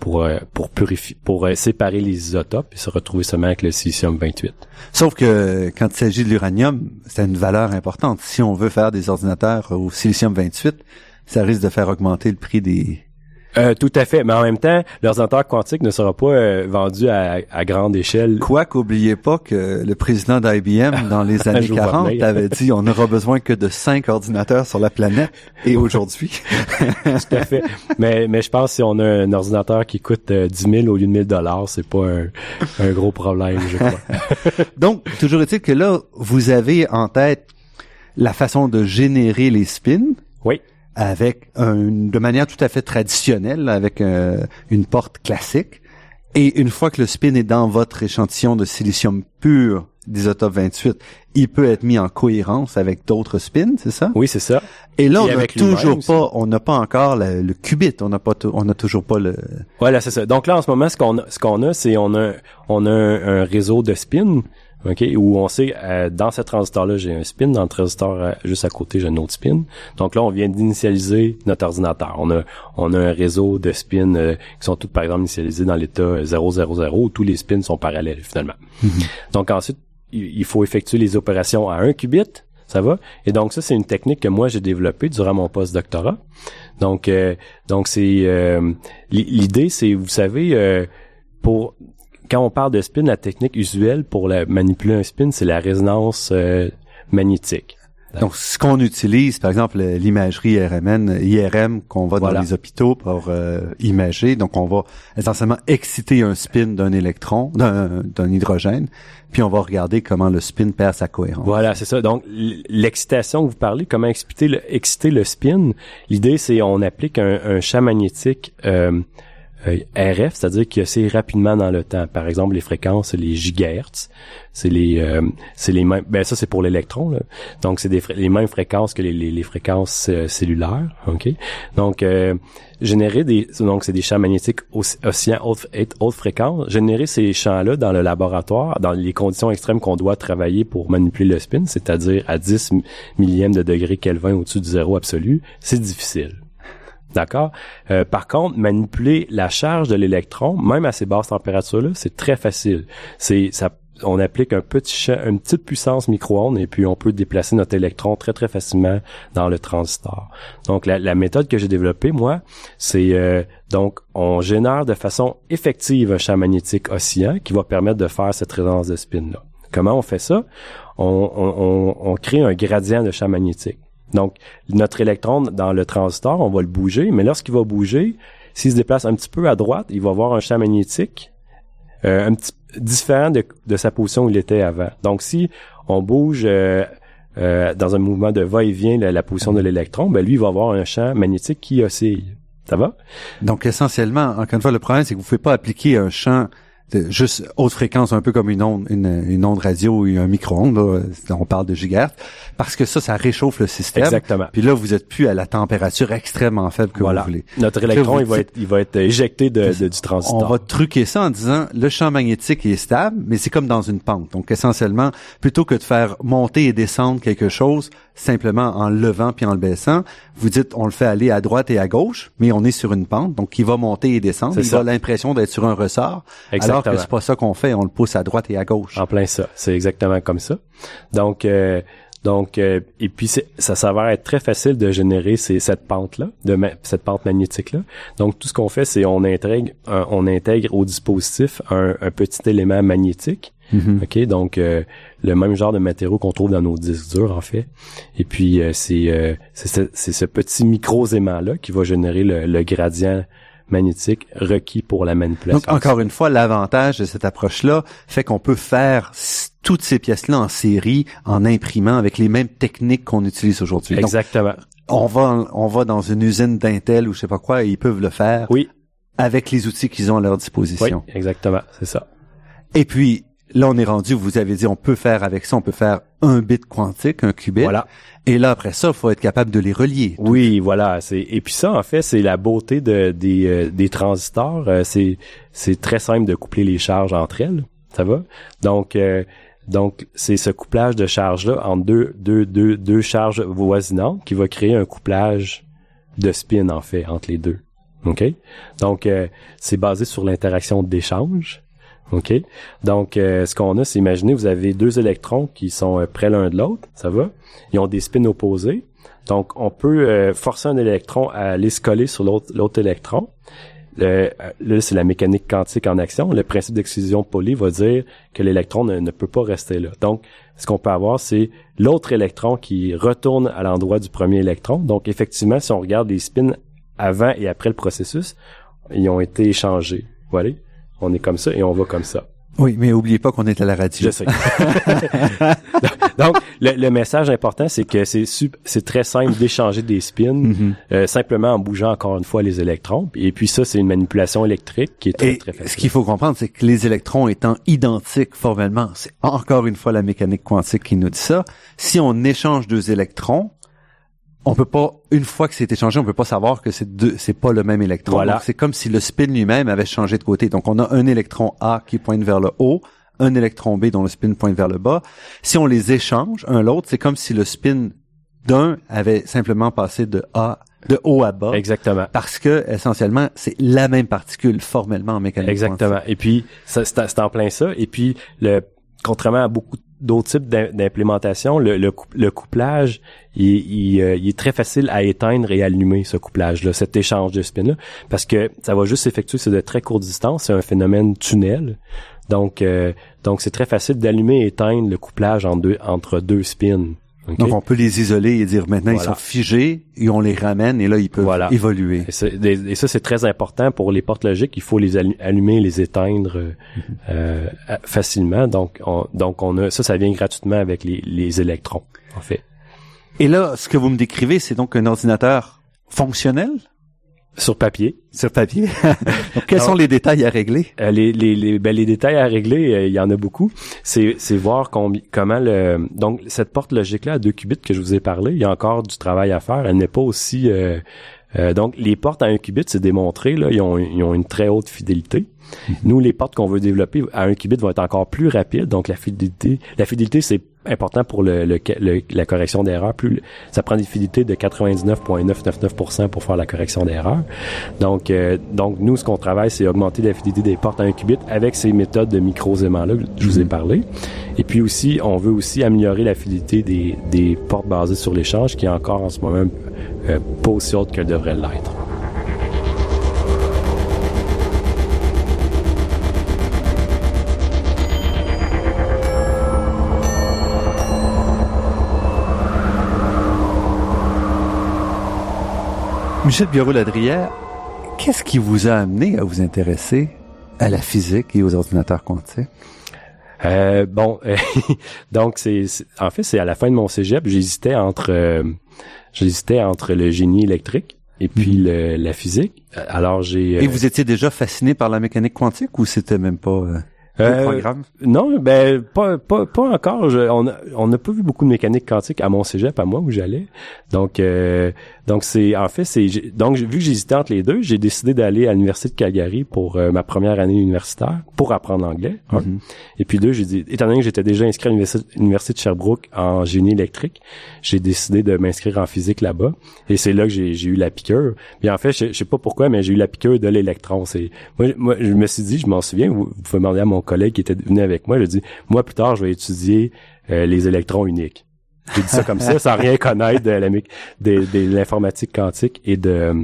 pour euh, pour purifier pour euh, séparer les isotopes et se retrouver seulement avec le silicium 28.
Sauf que quand il s'agit de l'uranium, c'est une valeur importante. Si on veut faire des ordinateurs au silicium 28, ça risque de faire augmenter le prix des
euh, tout à fait, mais en même temps, l'ordinateur quantique ne sera pas euh, vendu à, à, grande échelle.
Quoi qu'oubliez pas que le président d'IBM dans les années 40 avait dit on n'aura besoin que de cinq ordinateurs sur la planète et aujourd'hui?
tout à fait. Mais mais je pense que si on a un ordinateur qui coûte 10 euh, 000 au lieu de 1000 dollars, c'est pas un, un gros problème, je crois.
Donc toujours est-il que là vous avez en tête la façon de générer les spins.
Oui
avec de manière tout à fait traditionnelle, avec euh, une porte classique. Et une fois que le spin est dans votre échantillon de silicium pur d'isotope 28, il peut être mis en cohérence avec d'autres spins, c'est ça?
Oui, c'est ça.
Et là, on n'a toujours pas, on n'a pas encore le, qubit, on n'a pas, on n'a toujours pas le.
Voilà, c'est ça. Donc là, en ce moment, ce qu'on a, ce qu'on a, c'est on a, on a un réseau de spins OK, où on sait euh, dans ce transistor-là, j'ai un spin, dans le transistor euh, juste à côté, j'ai un autre spin. Donc là, on vient d'initialiser notre ordinateur. On a on a un réseau de spins euh, qui sont tous par exemple initialisés dans l'état 000 où tous les spins sont parallèles finalement. Mm-hmm. Donc ensuite, il faut effectuer les opérations à un qubit, ça va? Et donc ça c'est une technique que moi j'ai développée durant mon post-doctorat. Donc donc c'est l'idée c'est vous savez pour quand on parle de spin, la technique usuelle pour la, manipuler un spin, c'est la résonance euh, magnétique.
Donc, ce qu'on utilise, par exemple, l'imagerie RMN, IRM, qu'on va dans les hôpitaux pour euh, imager. Donc, on va essentiellement exciter un spin d'un électron, d'un hydrogène, puis on va regarder comment le spin perd sa cohérence.
Voilà, c'est ça. Donc, l'excitation que vous parlez, comment exciter le, exciter le spin, l'idée, c'est on applique un, un champ magnétique euh, euh, RF, c'est-à-dire qu'il assez rapidement dans le temps. Par exemple, les fréquences, les gigahertz, c'est les euh, c'est les mêmes. Ben ça c'est pour l'électron. Donc c'est des les mêmes fréquences que les, les, fréquences euh, cellulaires. Ok? Donc générer des donc c'est des champs magnétiques océans haute, haute fréquence. Générer ces champs-là dans le laboratoire, dans les conditions extrêmes qu'on doit travailler pour manipuler le spin, c'est-à-dire à 10 millièmes de degré Kelvin au-dessus du zéro absolu, c'est difficile. D'accord? Euh, par contre, manipuler la charge de l'électron, même à ces basses températures-là, c'est très facile. C'est. On applique un petit une petite puissance micro-ondes et puis on peut déplacer notre électron très très facilement dans le transistor. Donc la, méthode que j'ai développée moi, c'est euh, donc on génère de façon effective un champ magnétique oscillant qui va permettre de faire cette résonance de spin là. Comment on fait ça? On, on, on crée un gradient de champ magnétique. Donc, notre électron dans le transistor, on va le bouger, mais lorsqu'il va bouger, s'il se déplace un petit peu à droite, il va avoir un champ magnétique euh, un petit différent de, sa position où il était avant. Donc, si on bouge euh, euh, dans un mouvement de va-et-vient la, position de l'électron, ben lui, il va avoir un champ magnétique qui oscille. Ça va?
Donc, essentiellement, encore une fois, le problème, c'est que vous ne pouvez pas appliquer un champ juste haute fréquence, un peu comme une onde, une, une onde radio ou un micro-ondes. On parle de gigahertz parce que ça, ça réchauffe le système.
Exactement.
Puis là, vous êtes plus à la température extrêmement faible que vous voulez.
Notre électron, il va être, il va être éjecté de, du transistor.
On va truquer ça en disant le champ magnétique est stable, mais c'est comme dans une pente. Donc essentiellement, plutôt que de faire monter et descendre quelque chose simplement en levant puis en le baissant, vous dites on le fait aller à droite et à gauche, mais on est sur une pente, donc il va monter et descendre. Il a l'impression d'être sur un ressort. Alors que c'est pas ça qu'on fait, on le pousse à droite et à gauche.
En plein ça, c'est exactement comme ça. Donc euh, donc, euh, et puis ça s'avère être très facile de générer ces, cette pente-là, de cette pente magnétique-là. Donc, tout ce qu'on fait, c'est on intègre, on intègre au dispositif un, petit élément magnétique. Mm-hmm. Ok, donc euh, le même genre de matériau qu'on trouve dans nos disques durs en fait. Et puis euh, c'est c'est ce, petit micro aimant là qui va générer le, le gradient magnétique requis pour la manipulation.
Donc, encore une fois, l'avantage de cette approche-là fait qu'on peut faire toutes ces pièces-là en série, en imprimant avec les mêmes techniques qu'on utilise aujourd'hui.
Exactement.
on va, on va dans une usine d'Intel ou je sais pas quoi et ils peuvent le faire.
Oui.
Avec les outils qu'ils ont à leur disposition.
Oui, exactement. C'est ça.
Et puis, là, on est rendu, vous avez dit, on peut faire avec ça, on peut faire un bit quantique, un qubit.
Voilà.
Et là, après ça, il faut être capable de les relier.
Oui, voilà. C'est et puis ça, en fait, c'est la beauté de, des, euh, des transistors. Euh, c'est c'est très simple de coupler les charges entre elles. Ça va? Donc euh, donc c'est ce couplage de charges là entre deux deux deux deux charges voisinantes qui va créer un couplage de spin en fait entre les deux. OK? Donc c'est basé sur l'interaction d'échange. OK? Donc, ce qu'on a, c'est imaginez, vous avez deux électrons qui sont près l'un de l'autre, ça va? Ils ont des spins opposés. Donc, on peut euh, forcer un électron à aller se coller sur l'autre électron. Le, là, c'est la mécanique quantique en action. Le principe d'exclusion Pauli va dire que l'électron ne, peut pas rester là. Donc, ce qu'on peut avoir, c'est l'autre électron qui retourne à l'endroit du premier électron. Donc, effectivement, si on regarde les spins avant et après le processus, ils ont été échangés. Voilà. On est comme ça et on va comme ça.
Oui, mais oubliez pas qu'on est à la radio.
Je sais. Donc, le, message important, c'est que c'est c'est très simple d'échanger des spins mm-hmm. euh, simplement en bougeant encore une fois les électrons. Et puis ça, c'est une manipulation électrique qui est très, très facile.
Ce qu'il faut comprendre, c'est que les électrons étant identiques formellement, c'est encore une fois la mécanique quantique qui nous dit ça. Si on échange deux électrons, on peut pas une fois que c'est échangé, on peut pas savoir que c'est deux, c'est pas le même électron. Voilà. C'est comme si le spin lui-même avait changé de côté. Donc on a un électron A qui pointe vers le haut, un électron B dont le spin pointe vers le bas. Si on les échange un l'autre, c'est comme si le spin d'un avait simplement passé de A de haut à bas.
Exactement.
Parce que essentiellement, c'est la même particule formellement en mécanique.
Exactement. Et puis c'est en plein ça. Et puis le contrairement à beaucoup d'autres types d'implémentation, le, le, couplage, il, euh, il, est très facile à éteindre et allumer ce couplage-là, cet échange de spin-là, parce que ça va juste s'effectuer sur de très courtes distances, c'est un phénomène tunnel. Donc, euh, donc c'est très facile d'allumer et éteindre le couplage entre deux spins.
Donc on peut les isoler et dire maintenant ils sont figés et on les ramène et là ils peuvent évoluer.
Et, ça c'est très important pour les portes logiques. Il faut les allumer, et les éteindre euh, euh, facilement. Donc on, donc on a ça ça vient gratuitement avec les, les électrons en fait.
Et là ce que vous me décrivez c'est donc un ordinateur fonctionnel?
Sur papier.
Sur papier. quels sont les détails à régler?
euh, les, les, les, ben, les détails à régler, euh, il y en a beaucoup. C'est, c'est voir comment le donc cette porte logique là à deux qubits que je vous ai parlé, il y a encore du travail à faire. Elle n'est pas aussi euh, donc les portes à un qubit, c'est démontré là, ils ont, ils ont une très haute fidélité. Mhm. Nous, les portes qu'on veut développer à un qubit vont être encore plus rapides. Donc la fidélité, la fidélité, c'est important pour le, la correction d'erreur. Plus ça prend des fidélités de 99,999% pour faire la correction d'erreur. Donc, euh, donc nous, ce qu'on travaille, c'est augmenter la fidélité des portes à un qubit avec ces méthodes de micro-aimants-là que je vous ai mhm. parlé. Et puis aussi, on veut aussi améliorer la fidélité des, des portes basées sur l'échange, qui est encore en ce moment euh, pas aussi haute qu'elle devrait l'être.
Michel Biarro-Ladrière, qu'est-ce qui vous a amené à vous intéresser à la physique et aux ordinateurs quantiques?
Euh, bon, donc c'est en fait c'est à la fin de mon cégep, j'hésitais entre euh, j'hésitais entre le génie électrique et puis mhm. le, la physique. Alors j'ai
Et vous étiez déjà fasciné par la mécanique quantique ou c'était même pas euh...
Non, ben pas pas pas encore. on on n'a pas vu beaucoup de mécanique quantique à mon cégep à moi où j'allais. Donc euh, donc c'est en fait c'est donc vu que j'hésitais entre les deux, j'ai décidé d'aller à l'université de Calgary pour euh, ma première année universitaire pour apprendre l'anglais. Mm-hmm. Et puis deux, j'ai dit étant donné que j'étais déjà inscrit à l'université de Sherbrooke en génie électrique, j'ai décidé de m'inscrire en physique là-bas. Et c'est là que j'ai eu la piqûre. Puis en fait, je, sais pas pourquoi, mais j'ai eu la piqûre de l'électron. C'est moi, moi je me suis dit, je m'en souviens. Vous, vous pouvez demander à mon collègue qui était venu avec moi. Je dis moi plus tard, je vais étudier euh, les électrons uniques. J'ai dit ça comme ça, sans rien connaître de la de, l'informatique quantique et de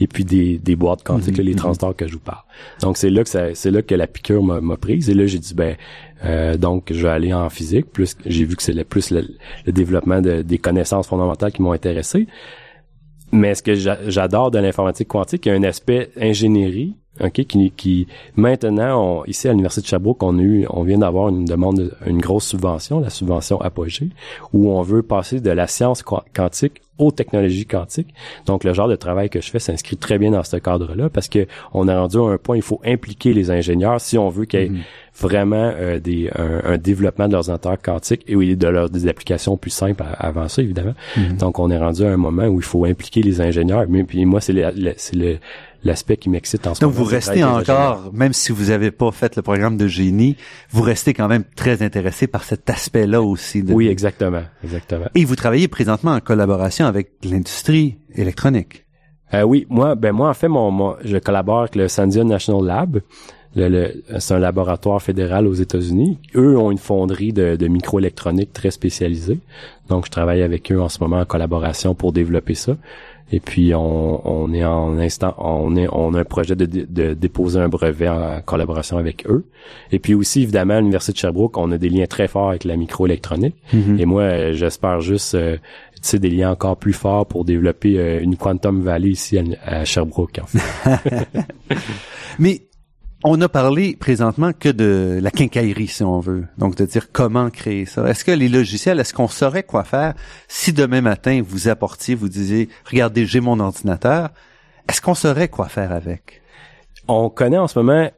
et puis des, des boîtes quantiques, les mhm. transistors que je vous parle. Donc c'est là que ça, c'est là que la piqûre m'a prise. Et là j'ai dit ben euh, donc je vais aller en physique. Plus j'ai vu que c'est le plus le, développement de, des connaissances fondamentales qui m'ont intéressé. Mais ce que j'adore de l'informatique quantique, il y a un aspect ingénierie OK, qui, qui maintenant, on, ici à l'Université de Sherbrooke, on, a eu, on vient d'avoir une demande, une grosse subvention, la subvention Apogée, où on veut passer de la science quantique aux technologies quantiques. Donc, le genre de travail que je fais s'inscrit très bien dans ce cadre-là parce que on a rendu à un point, il faut impliquer les ingénieurs si on veut qu'il y ait mm-hmm. vraiment euh, des, un, développement de l'ordinateur quantique et oui, de leurs des applications plus simples avant ça, évidemment. Mhm. Donc, on est rendu à un moment où il faut impliquer les ingénieurs. Mais puis moi, c'est c'est le l'aspect qui m'excite en ce
moment. Donc vous restez encore, même si vous n'avez pas fait le programme de génie, vous restez quand même très intéressé par cet aspect-là aussi.
Oui, exactement, exactement.
Et vous travaillez présentement en collaboration avec l'industrie électronique.
Euh, oui, moi, ben moi en fait, mon, je collabore avec le Sandia National Lab. Le, c'est un laboratoire fédéral aux États-Unis. Eux ont une fonderie de, de microélectronique très spécialisée. Donc, je travaille avec eux en ce moment en collaboration pour développer ça. Et puis on, on est en instant, on est, on a un projet de, de, déposer un brevet en collaboration avec eux. Et puis aussi évidemment à l'université de Sherbrooke, on a des liens très forts avec la microélectronique. Mm-hmm. Et moi, j'espère juste, euh, tu sais, des liens encore plus forts pour développer euh, une quantum valley ici à, à Sherbrooke. En fait.
Mais on a parlé présentement que de la quincaillerie, si on veut. Donc, de dire comment créer ça. Est-ce que les logiciels, est-ce qu'on saurait quoi faire si demain matin vous apportiez, vous disiez, regardez, j'ai mon ordinateur. Est-ce qu'on saurait quoi faire avec?
On connaît en ce moment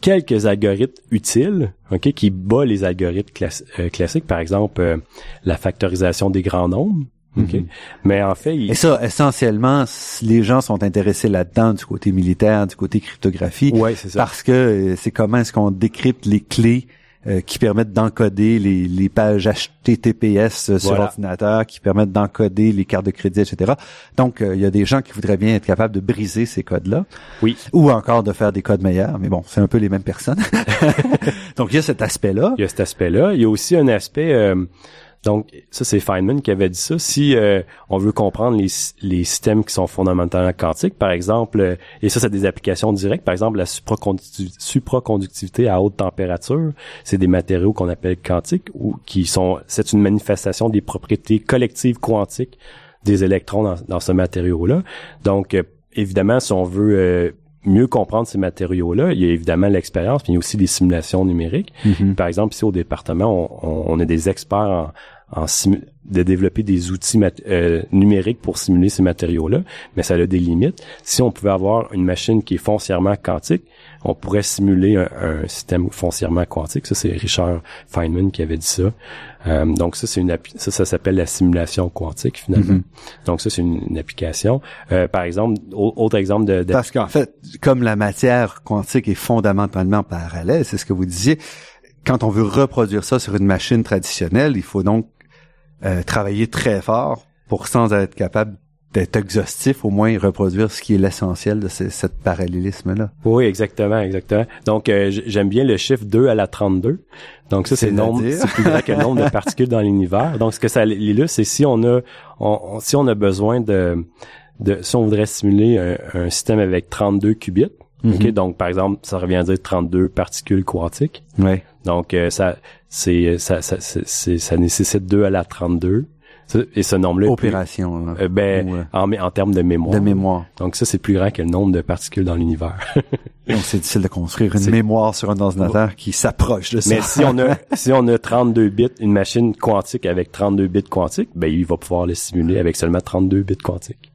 quelques algorithmes utiles, ok, qui bat les algorithmes euh, classiques. Par exemple, euh, la factorisation des grands nombres. Mhm. Mais en fait,
et ça, essentiellement, les gens sont intéressés là-dedans du côté militaire, du côté cryptographie,
ouais, c'est ça.
parce que euh, c'est comment est-ce qu'on décrypte les clés euh, qui permettent d'encoder les, les, pages HTTPS euh, sur ordinateur, qui permettent d'encoder les cartes de crédit, etc. Donc, il y a des gens qui voudraient bien être capables de briser ces codes-là.
Oui.
Ou encore de faire des codes meilleurs, mais bon, c'est un peu les mêmes personnes. Donc, il y a cet aspect-là.
Il y a cet aspect-là. Il y a aussi un aspect donc, ça, c'est Feynman qui avait dit ça. Si euh, on veut comprendre les, les, systèmes qui sont fondamentalement quantiques, par exemple, euh, et ça, c'est des applications directes, par exemple, la supraconductivité à haute température, c'est des matériaux qu'on appelle quantiques, ou qui sont, c'est une manifestation des propriétés collectives quantiques des électrons dans, dans ce matériau-là. Donc, euh, évidemment, si on veut mieux comprendre ces matériaux-là, il y a évidemment l'expérience, mais il y a aussi des simulations numériques. Mm-hmm. Par exemple, ici au département, on, on, a des experts en, en de développer des outils euh, numériques pour simuler ces matériaux-là, mais ça a des limites. Si on pouvait avoir une machine qui est foncièrement quantique, on pourrait simuler un, système foncièrement quantique. Ça, c'est Richard Feynman qui avait dit ça. Euh, donc ça, c'est une ça, ça s'appelle la simulation quantique finalement. Mm-hmm. Donc ça, c'est une, application. Euh, par exemple, autre exemple de, de...
parce qu'en fait, comme la matière quantique est fondamentalement parallèle, c'est ce que vous disiez. Quand on veut reproduire ça sur une machine traditionnelle, il faut donc euh, travailler très fort pour sans être capable d'être exhaustif, au moins reproduire ce qui est l'essentiel de ce, cette parallélisme-là.
Oui, exactement, exactement. Donc, euh, j'aime bien le chiffre 2 à la 32. Donc, ça, c'est nombre, c'est plus grand que le nombre de particules dans l'univers. Donc, ce que ça illustre, c'est si on a, on, si on a besoin de, de, si on voudrait simuler un, système avec 32 qubits, mm donc, par exemple, ça revient à dire 32 particules quantiques.
Ouais.
Donc, euh, ça, c'est, ça, ça, ça nécessite 2 à la 32. Et ce nombre-là...
Opération.
Euh, ben, en, en termes de mémoire.
De mémoire.
Donc ça, c'est plus grand que le nombre de particules dans l'univers.
Donc c'est difficile de construire une mémoire sur un ordinateur qui s'approche de ça.
Mais si on a si on a 32 bits, une machine quantique avec 32 bits quantiques, ben il va pouvoir le simuler avec seulement 32 bits quantiques.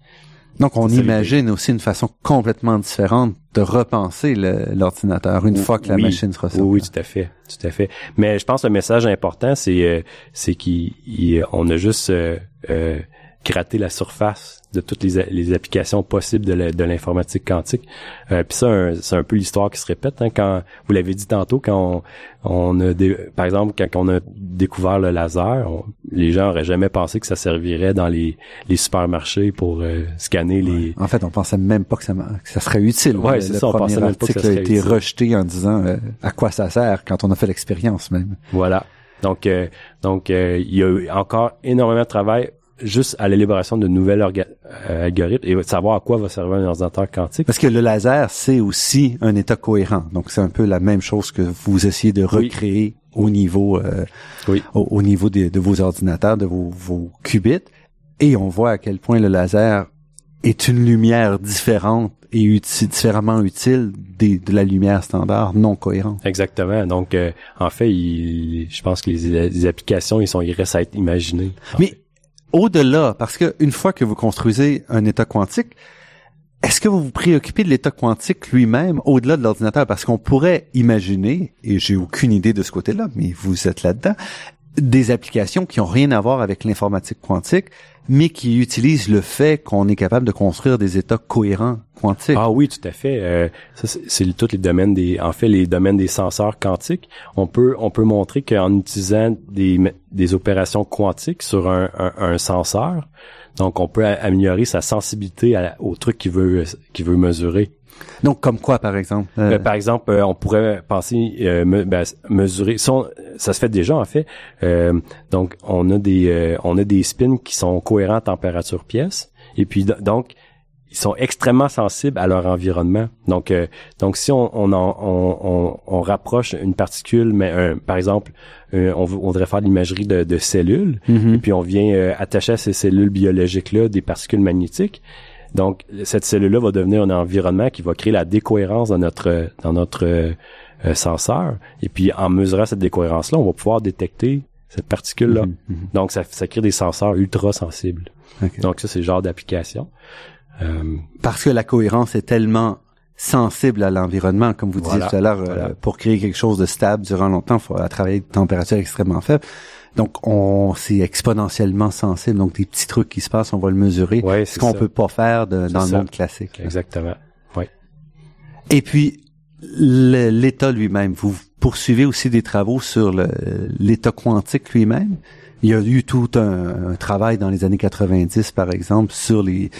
Donc, on imagine aussi une façon complètement différente de repenser l'ordinateur une fois que la machine sera sortie.
Oui, tout à fait, tout à fait. Mais je pense que le message important, c'est euh, c'est qu'on a juste euh, euh, gratté la surface de toutes les, les applications possibles de l'informatique quantique. Euh, Puis ça, c'est un peu l'histoire qui se répète. Hein, quand vous l'avez dit tantôt, quand on, a, par exemple, quand on a découvert le laser, les gens auraient jamais pensé que ça servirait dans les, les supermarchés pour euh, scanner les.
En fait, on pensait même pas que ça, que ça serait utile.
Ouais, c'est ça. On pensait même pas que ça serait
a été rejeté en disant euh, à quoi ça sert quand on a fait l'expérience même.
Voilà. Donc, euh, donc il y a eu encore énormément de travail juste à l'élaboration de nouvelles euh, algorithmes et savoir à quoi va servir un ordinateur quantique.
Parce que le laser, c'est aussi un état cohérent. Donc, c'est un peu la même chose que vous essayez de recréer au niveau, euh, au, niveau de, vos ordinateurs, de vos, vos qubits. Et on voit à quel point le laser est une lumière différente et utile, différemment utile des, de la lumière standard non cohérente.
Exactement. Donc, euh, en fait, je pense que les, applications, ils sont, ils restent à être imaginées.
Mais au-delà, parce que une fois que vous construisez un état quantique, est-ce que vous vous préoccupez de l'état quantique lui-même au-delà de l'ordinateur? Parce qu'on pourrait imaginer, et j'ai aucune idée de ce côté-là, mais vous êtes là-dedans, des applications qui ont rien à voir avec l'informatique quantique, mais qui utilisent le fait qu'on est capable de construire des états cohérents quantiques.
Ah oui, tout à fait. Euh, ça, c'est tous les domaines des, en fait, les domaines des senseurs quantiques. On peut, on peut montrer qu'en utilisant des, des opérations quantiques sur un, un, un senseur, donc on peut améliorer sa sensibilité au truc qu'il veut, qu'il veut mesurer.
Donc, comme quoi, par exemple?
Euh, ben, par exemple, euh, on pourrait penser euh, ben, mesurer. ça se fait déjà en fait. donc, on a des on a des spins qui sont cohérents à température pièce. Et puis donc, ils sont extrêmement sensibles à leur environnement. Donc, donc si on on, on, on, rapproche une particule, mais par exemple, on, voudrait faire l'imagerie de, de, cellules, mm-hmm. et puis on vient attacher à ces cellules biologiques là des particules magnétiques donc, cette cellule-là va devenir un environnement qui va créer la décohérence dans notre dans notre euh, senseur. Et puis, en mesurant cette décohérence-là, on va pouvoir détecter cette particule-là. Mhm, mhm. Donc, ça, ça crée des senseurs ultra sensibles. Donc, ça, c'est le genre d'application.
Euh, Parce que la cohérence est tellement sensible à l'environnement, comme vous disiez tout à l'heure, euh, pour créer quelque chose de stable durant longtemps, il faut travailler de température extrêmement faible. Donc, on c'est exponentiellement sensible. Donc, des petits trucs qui se passent, on va le mesurer.
Ouais,
ce qu'on peut pas faire dans le monde classique.
Exactement.
Et puis, l'état lui-même. Vous poursuivez aussi des travaux sur l'état quantique lui-même. Il y a eu tout un, travail dans les années 90, par exemple, sur les,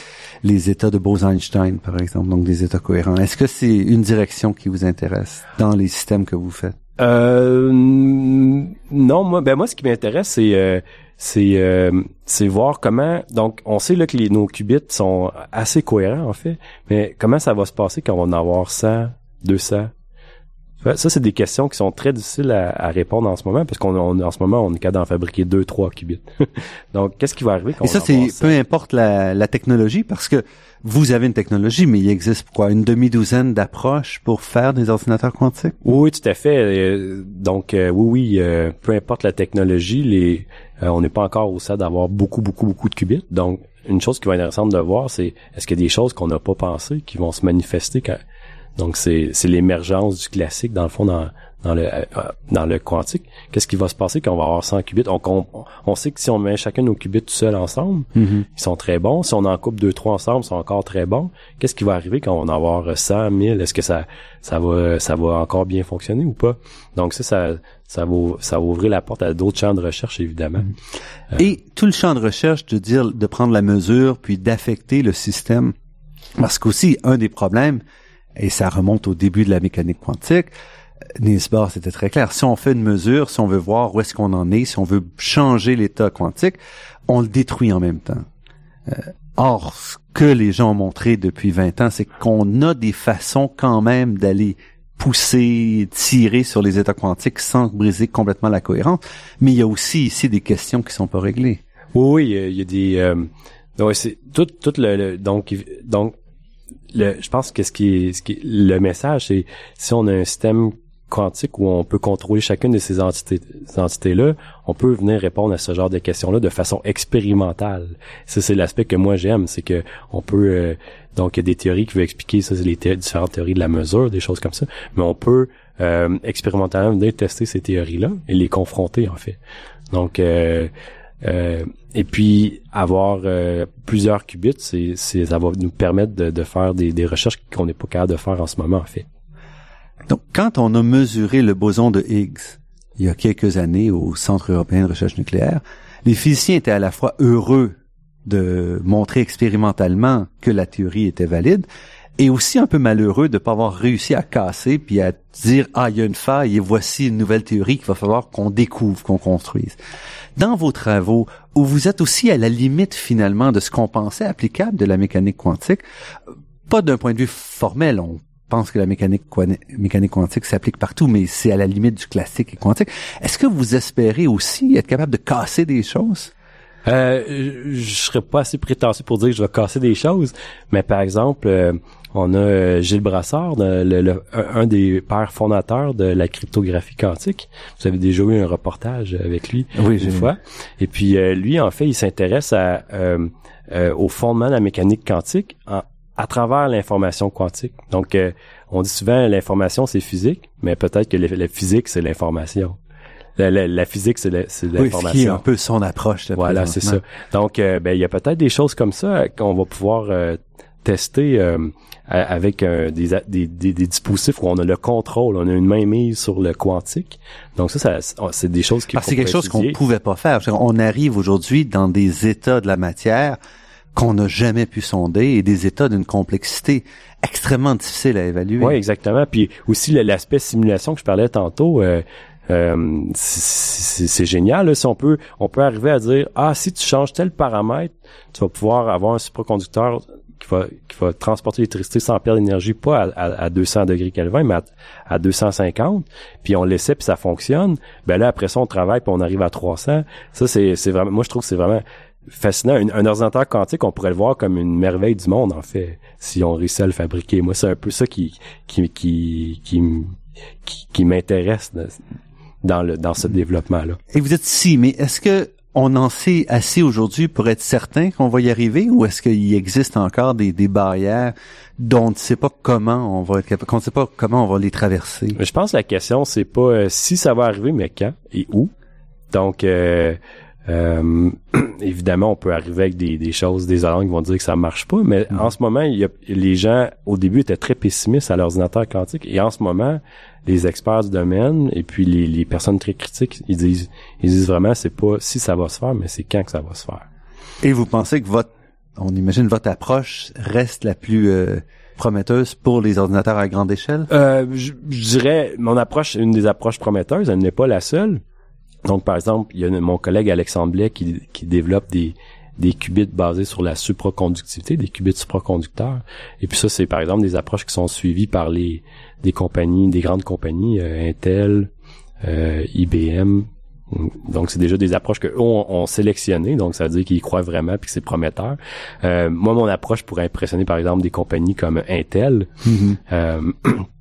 les états de Bose-Einstein, par exemple, donc des états cohérents. Est-ce que c'est une direction qui vous intéresse dans les systèmes que vous faites?
Euh, non, moi, ben moi, ce qui m'intéresse, c'est euh, c'est euh, c'est voir comment. Donc, on sait là que les, nos qubits sont assez cohérents en fait, mais comment ça va se passer quand on va en avoir 100, 200 ça, c'est des questions qui sont très difficiles à, répondre en ce moment, parce qu'on en ce moment, on est capable d'en fabriquer deux, trois qubits. Donc, qu'est-ce qui va arriver quand
Et ça, c'est peu importe la, la, technologie, parce que vous avez une technologie, mais il existe quoi une demi-douzaine d'approches pour faire des ordinateurs quantiques?
Oui, tout à fait. Euh, donc, euh, oui, oui, euh, peu importe la technologie, les, on n'est pas encore au stade d'avoir beaucoup, beaucoup, beaucoup de qubits. Donc, une chose qui va être intéressante de voir, c'est est-ce qu'il y a des choses qu'on n'a pas pensées qui vont se manifester quand, donc c'est l'émergence du classique dans le fond dans, dans le euh, dans le quantique. Qu'est-ce qui va se passer quand on va avoir 100 qubits? On, on, sait que si on met chacun nos qubits tout seul ensemble, mm-hmm. ils sont très bons. Si on en coupe deux trois ensemble, ils sont encore très bons. Qu'est-ce qui va arriver quand on va avoir 100 1000 Est-ce que ça ça va ça va encore bien fonctionner ou pas? Donc ça ça ça va ça va ouvrir la porte à d'autres champs de recherche évidemment.
Mm-hmm. Et tout le champ de recherche de dire de prendre la mesure puis d'affecter le système parce qu'aussi un des problèmes et ça remonte au début de la mécanique quantique. Niels Bohr, c'était très clair. Si on fait une mesure, si on veut voir où est-ce qu'on en est, si on veut changer l'état quantique, on le détruit en même temps. Euh, or, ce que les gens ont montré depuis 20 ans, c'est qu'on a des façons quand même d'aller pousser, tirer sur les états quantiques sans briser complètement la cohérence. Mais il y a aussi ici des questions qui sont pas réglées.
Oui, il y a des... Euh, donc, c'est tout, tout le, donc donc le, je pense que ce qui est, ce qui le message, c'est si on a un système quantique où on peut contrôler chacune de ces entités, entités là, on peut venir répondre à ce genre de questions-là de façon expérimentale. Ça, c'est l'aspect que moi j'aime, c'est que on peut euh, donc il y a des théories qui veulent expliquer ça, c'est les différentes théories de la mesure, des choses comme ça, mais on peut euh, expérimentalement venir tester ces théories-là et les confronter en fait. Donc euh, euh, et puis avoir euh, plusieurs qubits, ça va nous permettre de, faire des, des recherches qu'on n'est pas capable de faire en ce moment, en fait.
Donc, quand on a mesuré le boson de Higgs il y a quelques années au Centre européen de recherche nucléaire, les physiciens étaient à la fois heureux de montrer expérimentalement que la théorie était valide, et aussi un peu malheureux de ne pas avoir réussi à casser puis à dire ah il y a une faille et voici une nouvelle théorie qu'il va falloir qu'on découvre, qu'on construise. Dans vos travaux, où vous êtes aussi à la limite finalement de ce qu'on pensait applicable de la mécanique quantique, pas d'un point de vue formel, on pense que la mécanique, mécanique quantique s'applique partout, mais c'est à la limite du classique et quantique. Est-ce que vous espérez aussi être capable de casser des choses?
Euh, je serais pas assez prétentieux pour dire que je vais casser des choses, mais par exemple, euh, on a euh, Gilles Brassard, le, un des pères fondateurs de la cryptographie quantique. Vous avez déjà eu un reportage avec lui
oui, une fois.
Et puis lui, en fait, il s'intéresse à au fondement de la mécanique quantique en, à travers l'information quantique. Donc, euh, on dit souvent l'information c'est physique, mais peut-être que la physique c'est l'information. La, physique c'est l'information.
Oui, un peu son approche.
voilà, c'est ça. Donc, euh, ben il y a peut-être des choses comme ça qu'on va pouvoir euh, tester avec des, des, des, dispositifs où on a le contrôle, on a une main mise sur le quantique. Donc ça, ça c'est des choses qui.
c'est quelque chose qu'on pouvait pas faire. On arrive aujourd'hui dans des états de la matière qu'on n'a jamais pu sonder et des états d'une complexité extrêmement difficile à évaluer.
Oui, exactement. Puis aussi l'aspect simulation que je parlais tantôt, euh, euh, c'est génial. Là, si on peut, on peut arriver à dire ah si tu changes tel paramètre, tu vas pouvoir avoir un supraconducteur qui va va transporter l'électricité sans perdre d'énergie, pas à, à, 200 degrés Kelvin, mais à, à 250. Puis on laissait puis ça fonctionne. Ben là après ça on travaille puis on arrive à 300. Ça c'est c'est vraiment, moi je trouve que c'est vraiment fascinant. Un, ordinateur quantique, on pourrait le voir comme une merveille du monde, en fait, si on réussit à le fabriquer. Moi, c'est un peu ça qui qui qui qui, qui, m'intéresse dans le dans ce développement-là.
Et vous êtes ici, mais est-ce que on en sait assez aujourd'hui pour être certain qu'on va y arriver, ou est-ce qu'il existe encore des, barrières dont on ne sait pas comment on va être qu'on ne sait pas comment on va les traverser?
Je pense que la question c'est pas euh, si ça va arriver, mais quand et où? Donc euh, euh, évidemment, on peut arriver avec des, des choses, des alarmes qui vont dire que ça marche pas, mais mm. en ce moment, il y a, les gens, au début, étaient très pessimistes à l'ordinateur quantique, et en ce moment, les experts du domaine et puis les, les personnes très critiques, ils disent, ils disent vraiment, c'est pas si ça va se faire, mais c'est quand que ça va se faire.
Et vous pensez que votre, on imagine votre approche reste la plus euh, prometteuse pour les ordinateurs à grande échelle?
Euh, je, je dirais, mon approche, une des approches prometteuses, elle n'est pas la seule. Donc, par exemple, il y a mon collègue Alexandre Blais qui, qui développe des, des qubits basés sur la supraconductivité, des qubits supraconducteurs. Et puis ça, c'est par exemple des approches qui sont suivies par les des compagnies, des grandes compagnies, euh, Intel, euh, IBM. Donc c'est déjà des approches que ont, ont sélectionnées, donc ça veut dire qu'ils croient vraiment puis que c'est prometteur. Euh, moi, mon approche pourrait impressionner par exemple des compagnies comme Intel. Mm-hmm.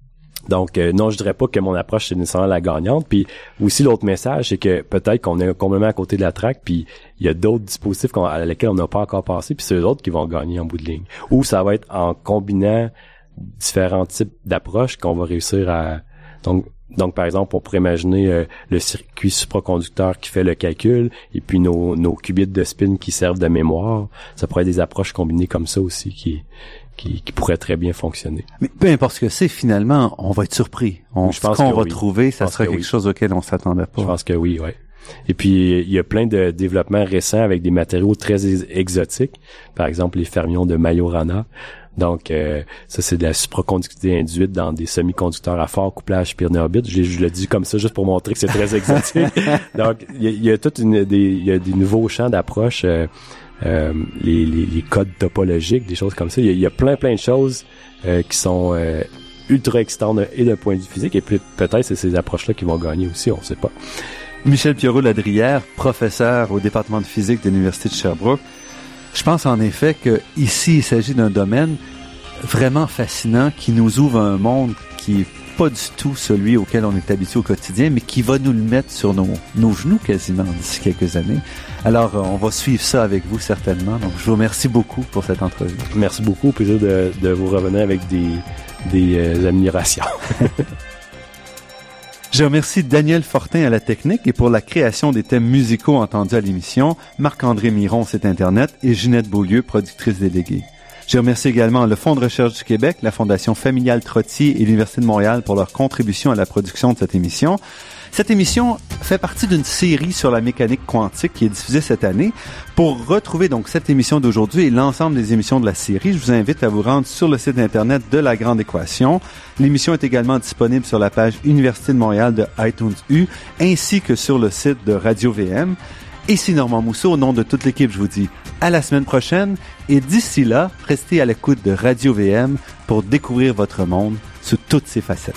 Donc euh, non, je dirais pas que mon approche c'est nécessairement la gagnante. Puis aussi l'autre message, c'est que peut-être qu'on est complètement à côté de la traque, puis il y a d'autres dispositifs à lesquels on n'a pas encore passé, puis c'est eux autres qui vont gagner en bout de ligne. Ou ça va être en combinant différents types d'approches qu'on va réussir à donc donc, par exemple, on pourrait imaginer euh, le circuit supraconducteur qui fait le calcul et puis nos, nos qubits de spin qui servent de mémoire. Ça pourrait être des approches combinées comme ça aussi qui, qui, qui pourrait très bien fonctionner.
Mais peu importe ce que c'est, finalement, on va être surpris. On, je pense qu'on va trouver, ça sera quelque chose auquel on s'attendait pas.
Je pense que oui, ouais. Et puis, il y a plein de développements récents avec des matériaux très exotiques. Par exemple, les fermions de Majorana. Donc, euh, ça, c'est de la supraconductivité induite dans des semi-conducteurs à fort couplage Pirnéobit. Je, je le dis comme ça juste pour montrer que c'est très exotique. Donc, il y a, y toute une, des, il y a des nouveaux champs d'approche euh, euh, les, les, codes topologiques, des choses comme ça. Il y a, plein, plein de choses euh, qui sont euh, ultra excitantes et d'un point de vue physique. Et peut-être c'est ces approches-là qui vont gagner aussi, on ne sait pas.
Michel Pierrot-Ladrière, professeur au département de physique de l'Université de Sherbrooke. Je pense en effet que ici, il s'agit d'un domaine vraiment fascinant qui nous ouvre un monde qui pas du tout celui auquel on est habitué au quotidien, mais qui va nous le mettre sur nos, nos genoux quasiment d'ici quelques années. Alors, euh, on va suivre ça avec vous certainement. Donc, je vous remercie beaucoup pour cette entrevue.
Merci beaucoup. Plaisir de, de vous revenir avec des, des euh, améliorations.
Je remercie Daniel Fortin à la technique et pour la création des thèmes musicaux entendus à l'émission, Marc-André Miron, site Internet, et Ginette Beaulieu, productrice déléguée. Je remercie également le Fonds de recherche du Québec, la Fondation familiale Trottier et l'Université de Montréal pour leur contribution à la production de cette émission. Cette émission fait partie d'une série sur la mécanique quantique qui est diffusée cette année. Pour retrouver donc cette émission d'aujourd'hui et l'ensemble des émissions de la série, je vous invite à vous rendre sur le site internet de La Grande Équation. L'émission est également disponible sur la page Université de Montréal de iTunes U ainsi que sur le site de Radio VM. Ici Normand Mousseau, au nom de toute l'équipe, je vous dis à la semaine prochaine et d'ici là, restez à l'écoute de Radio VM pour découvrir votre monde sous toutes ses facettes.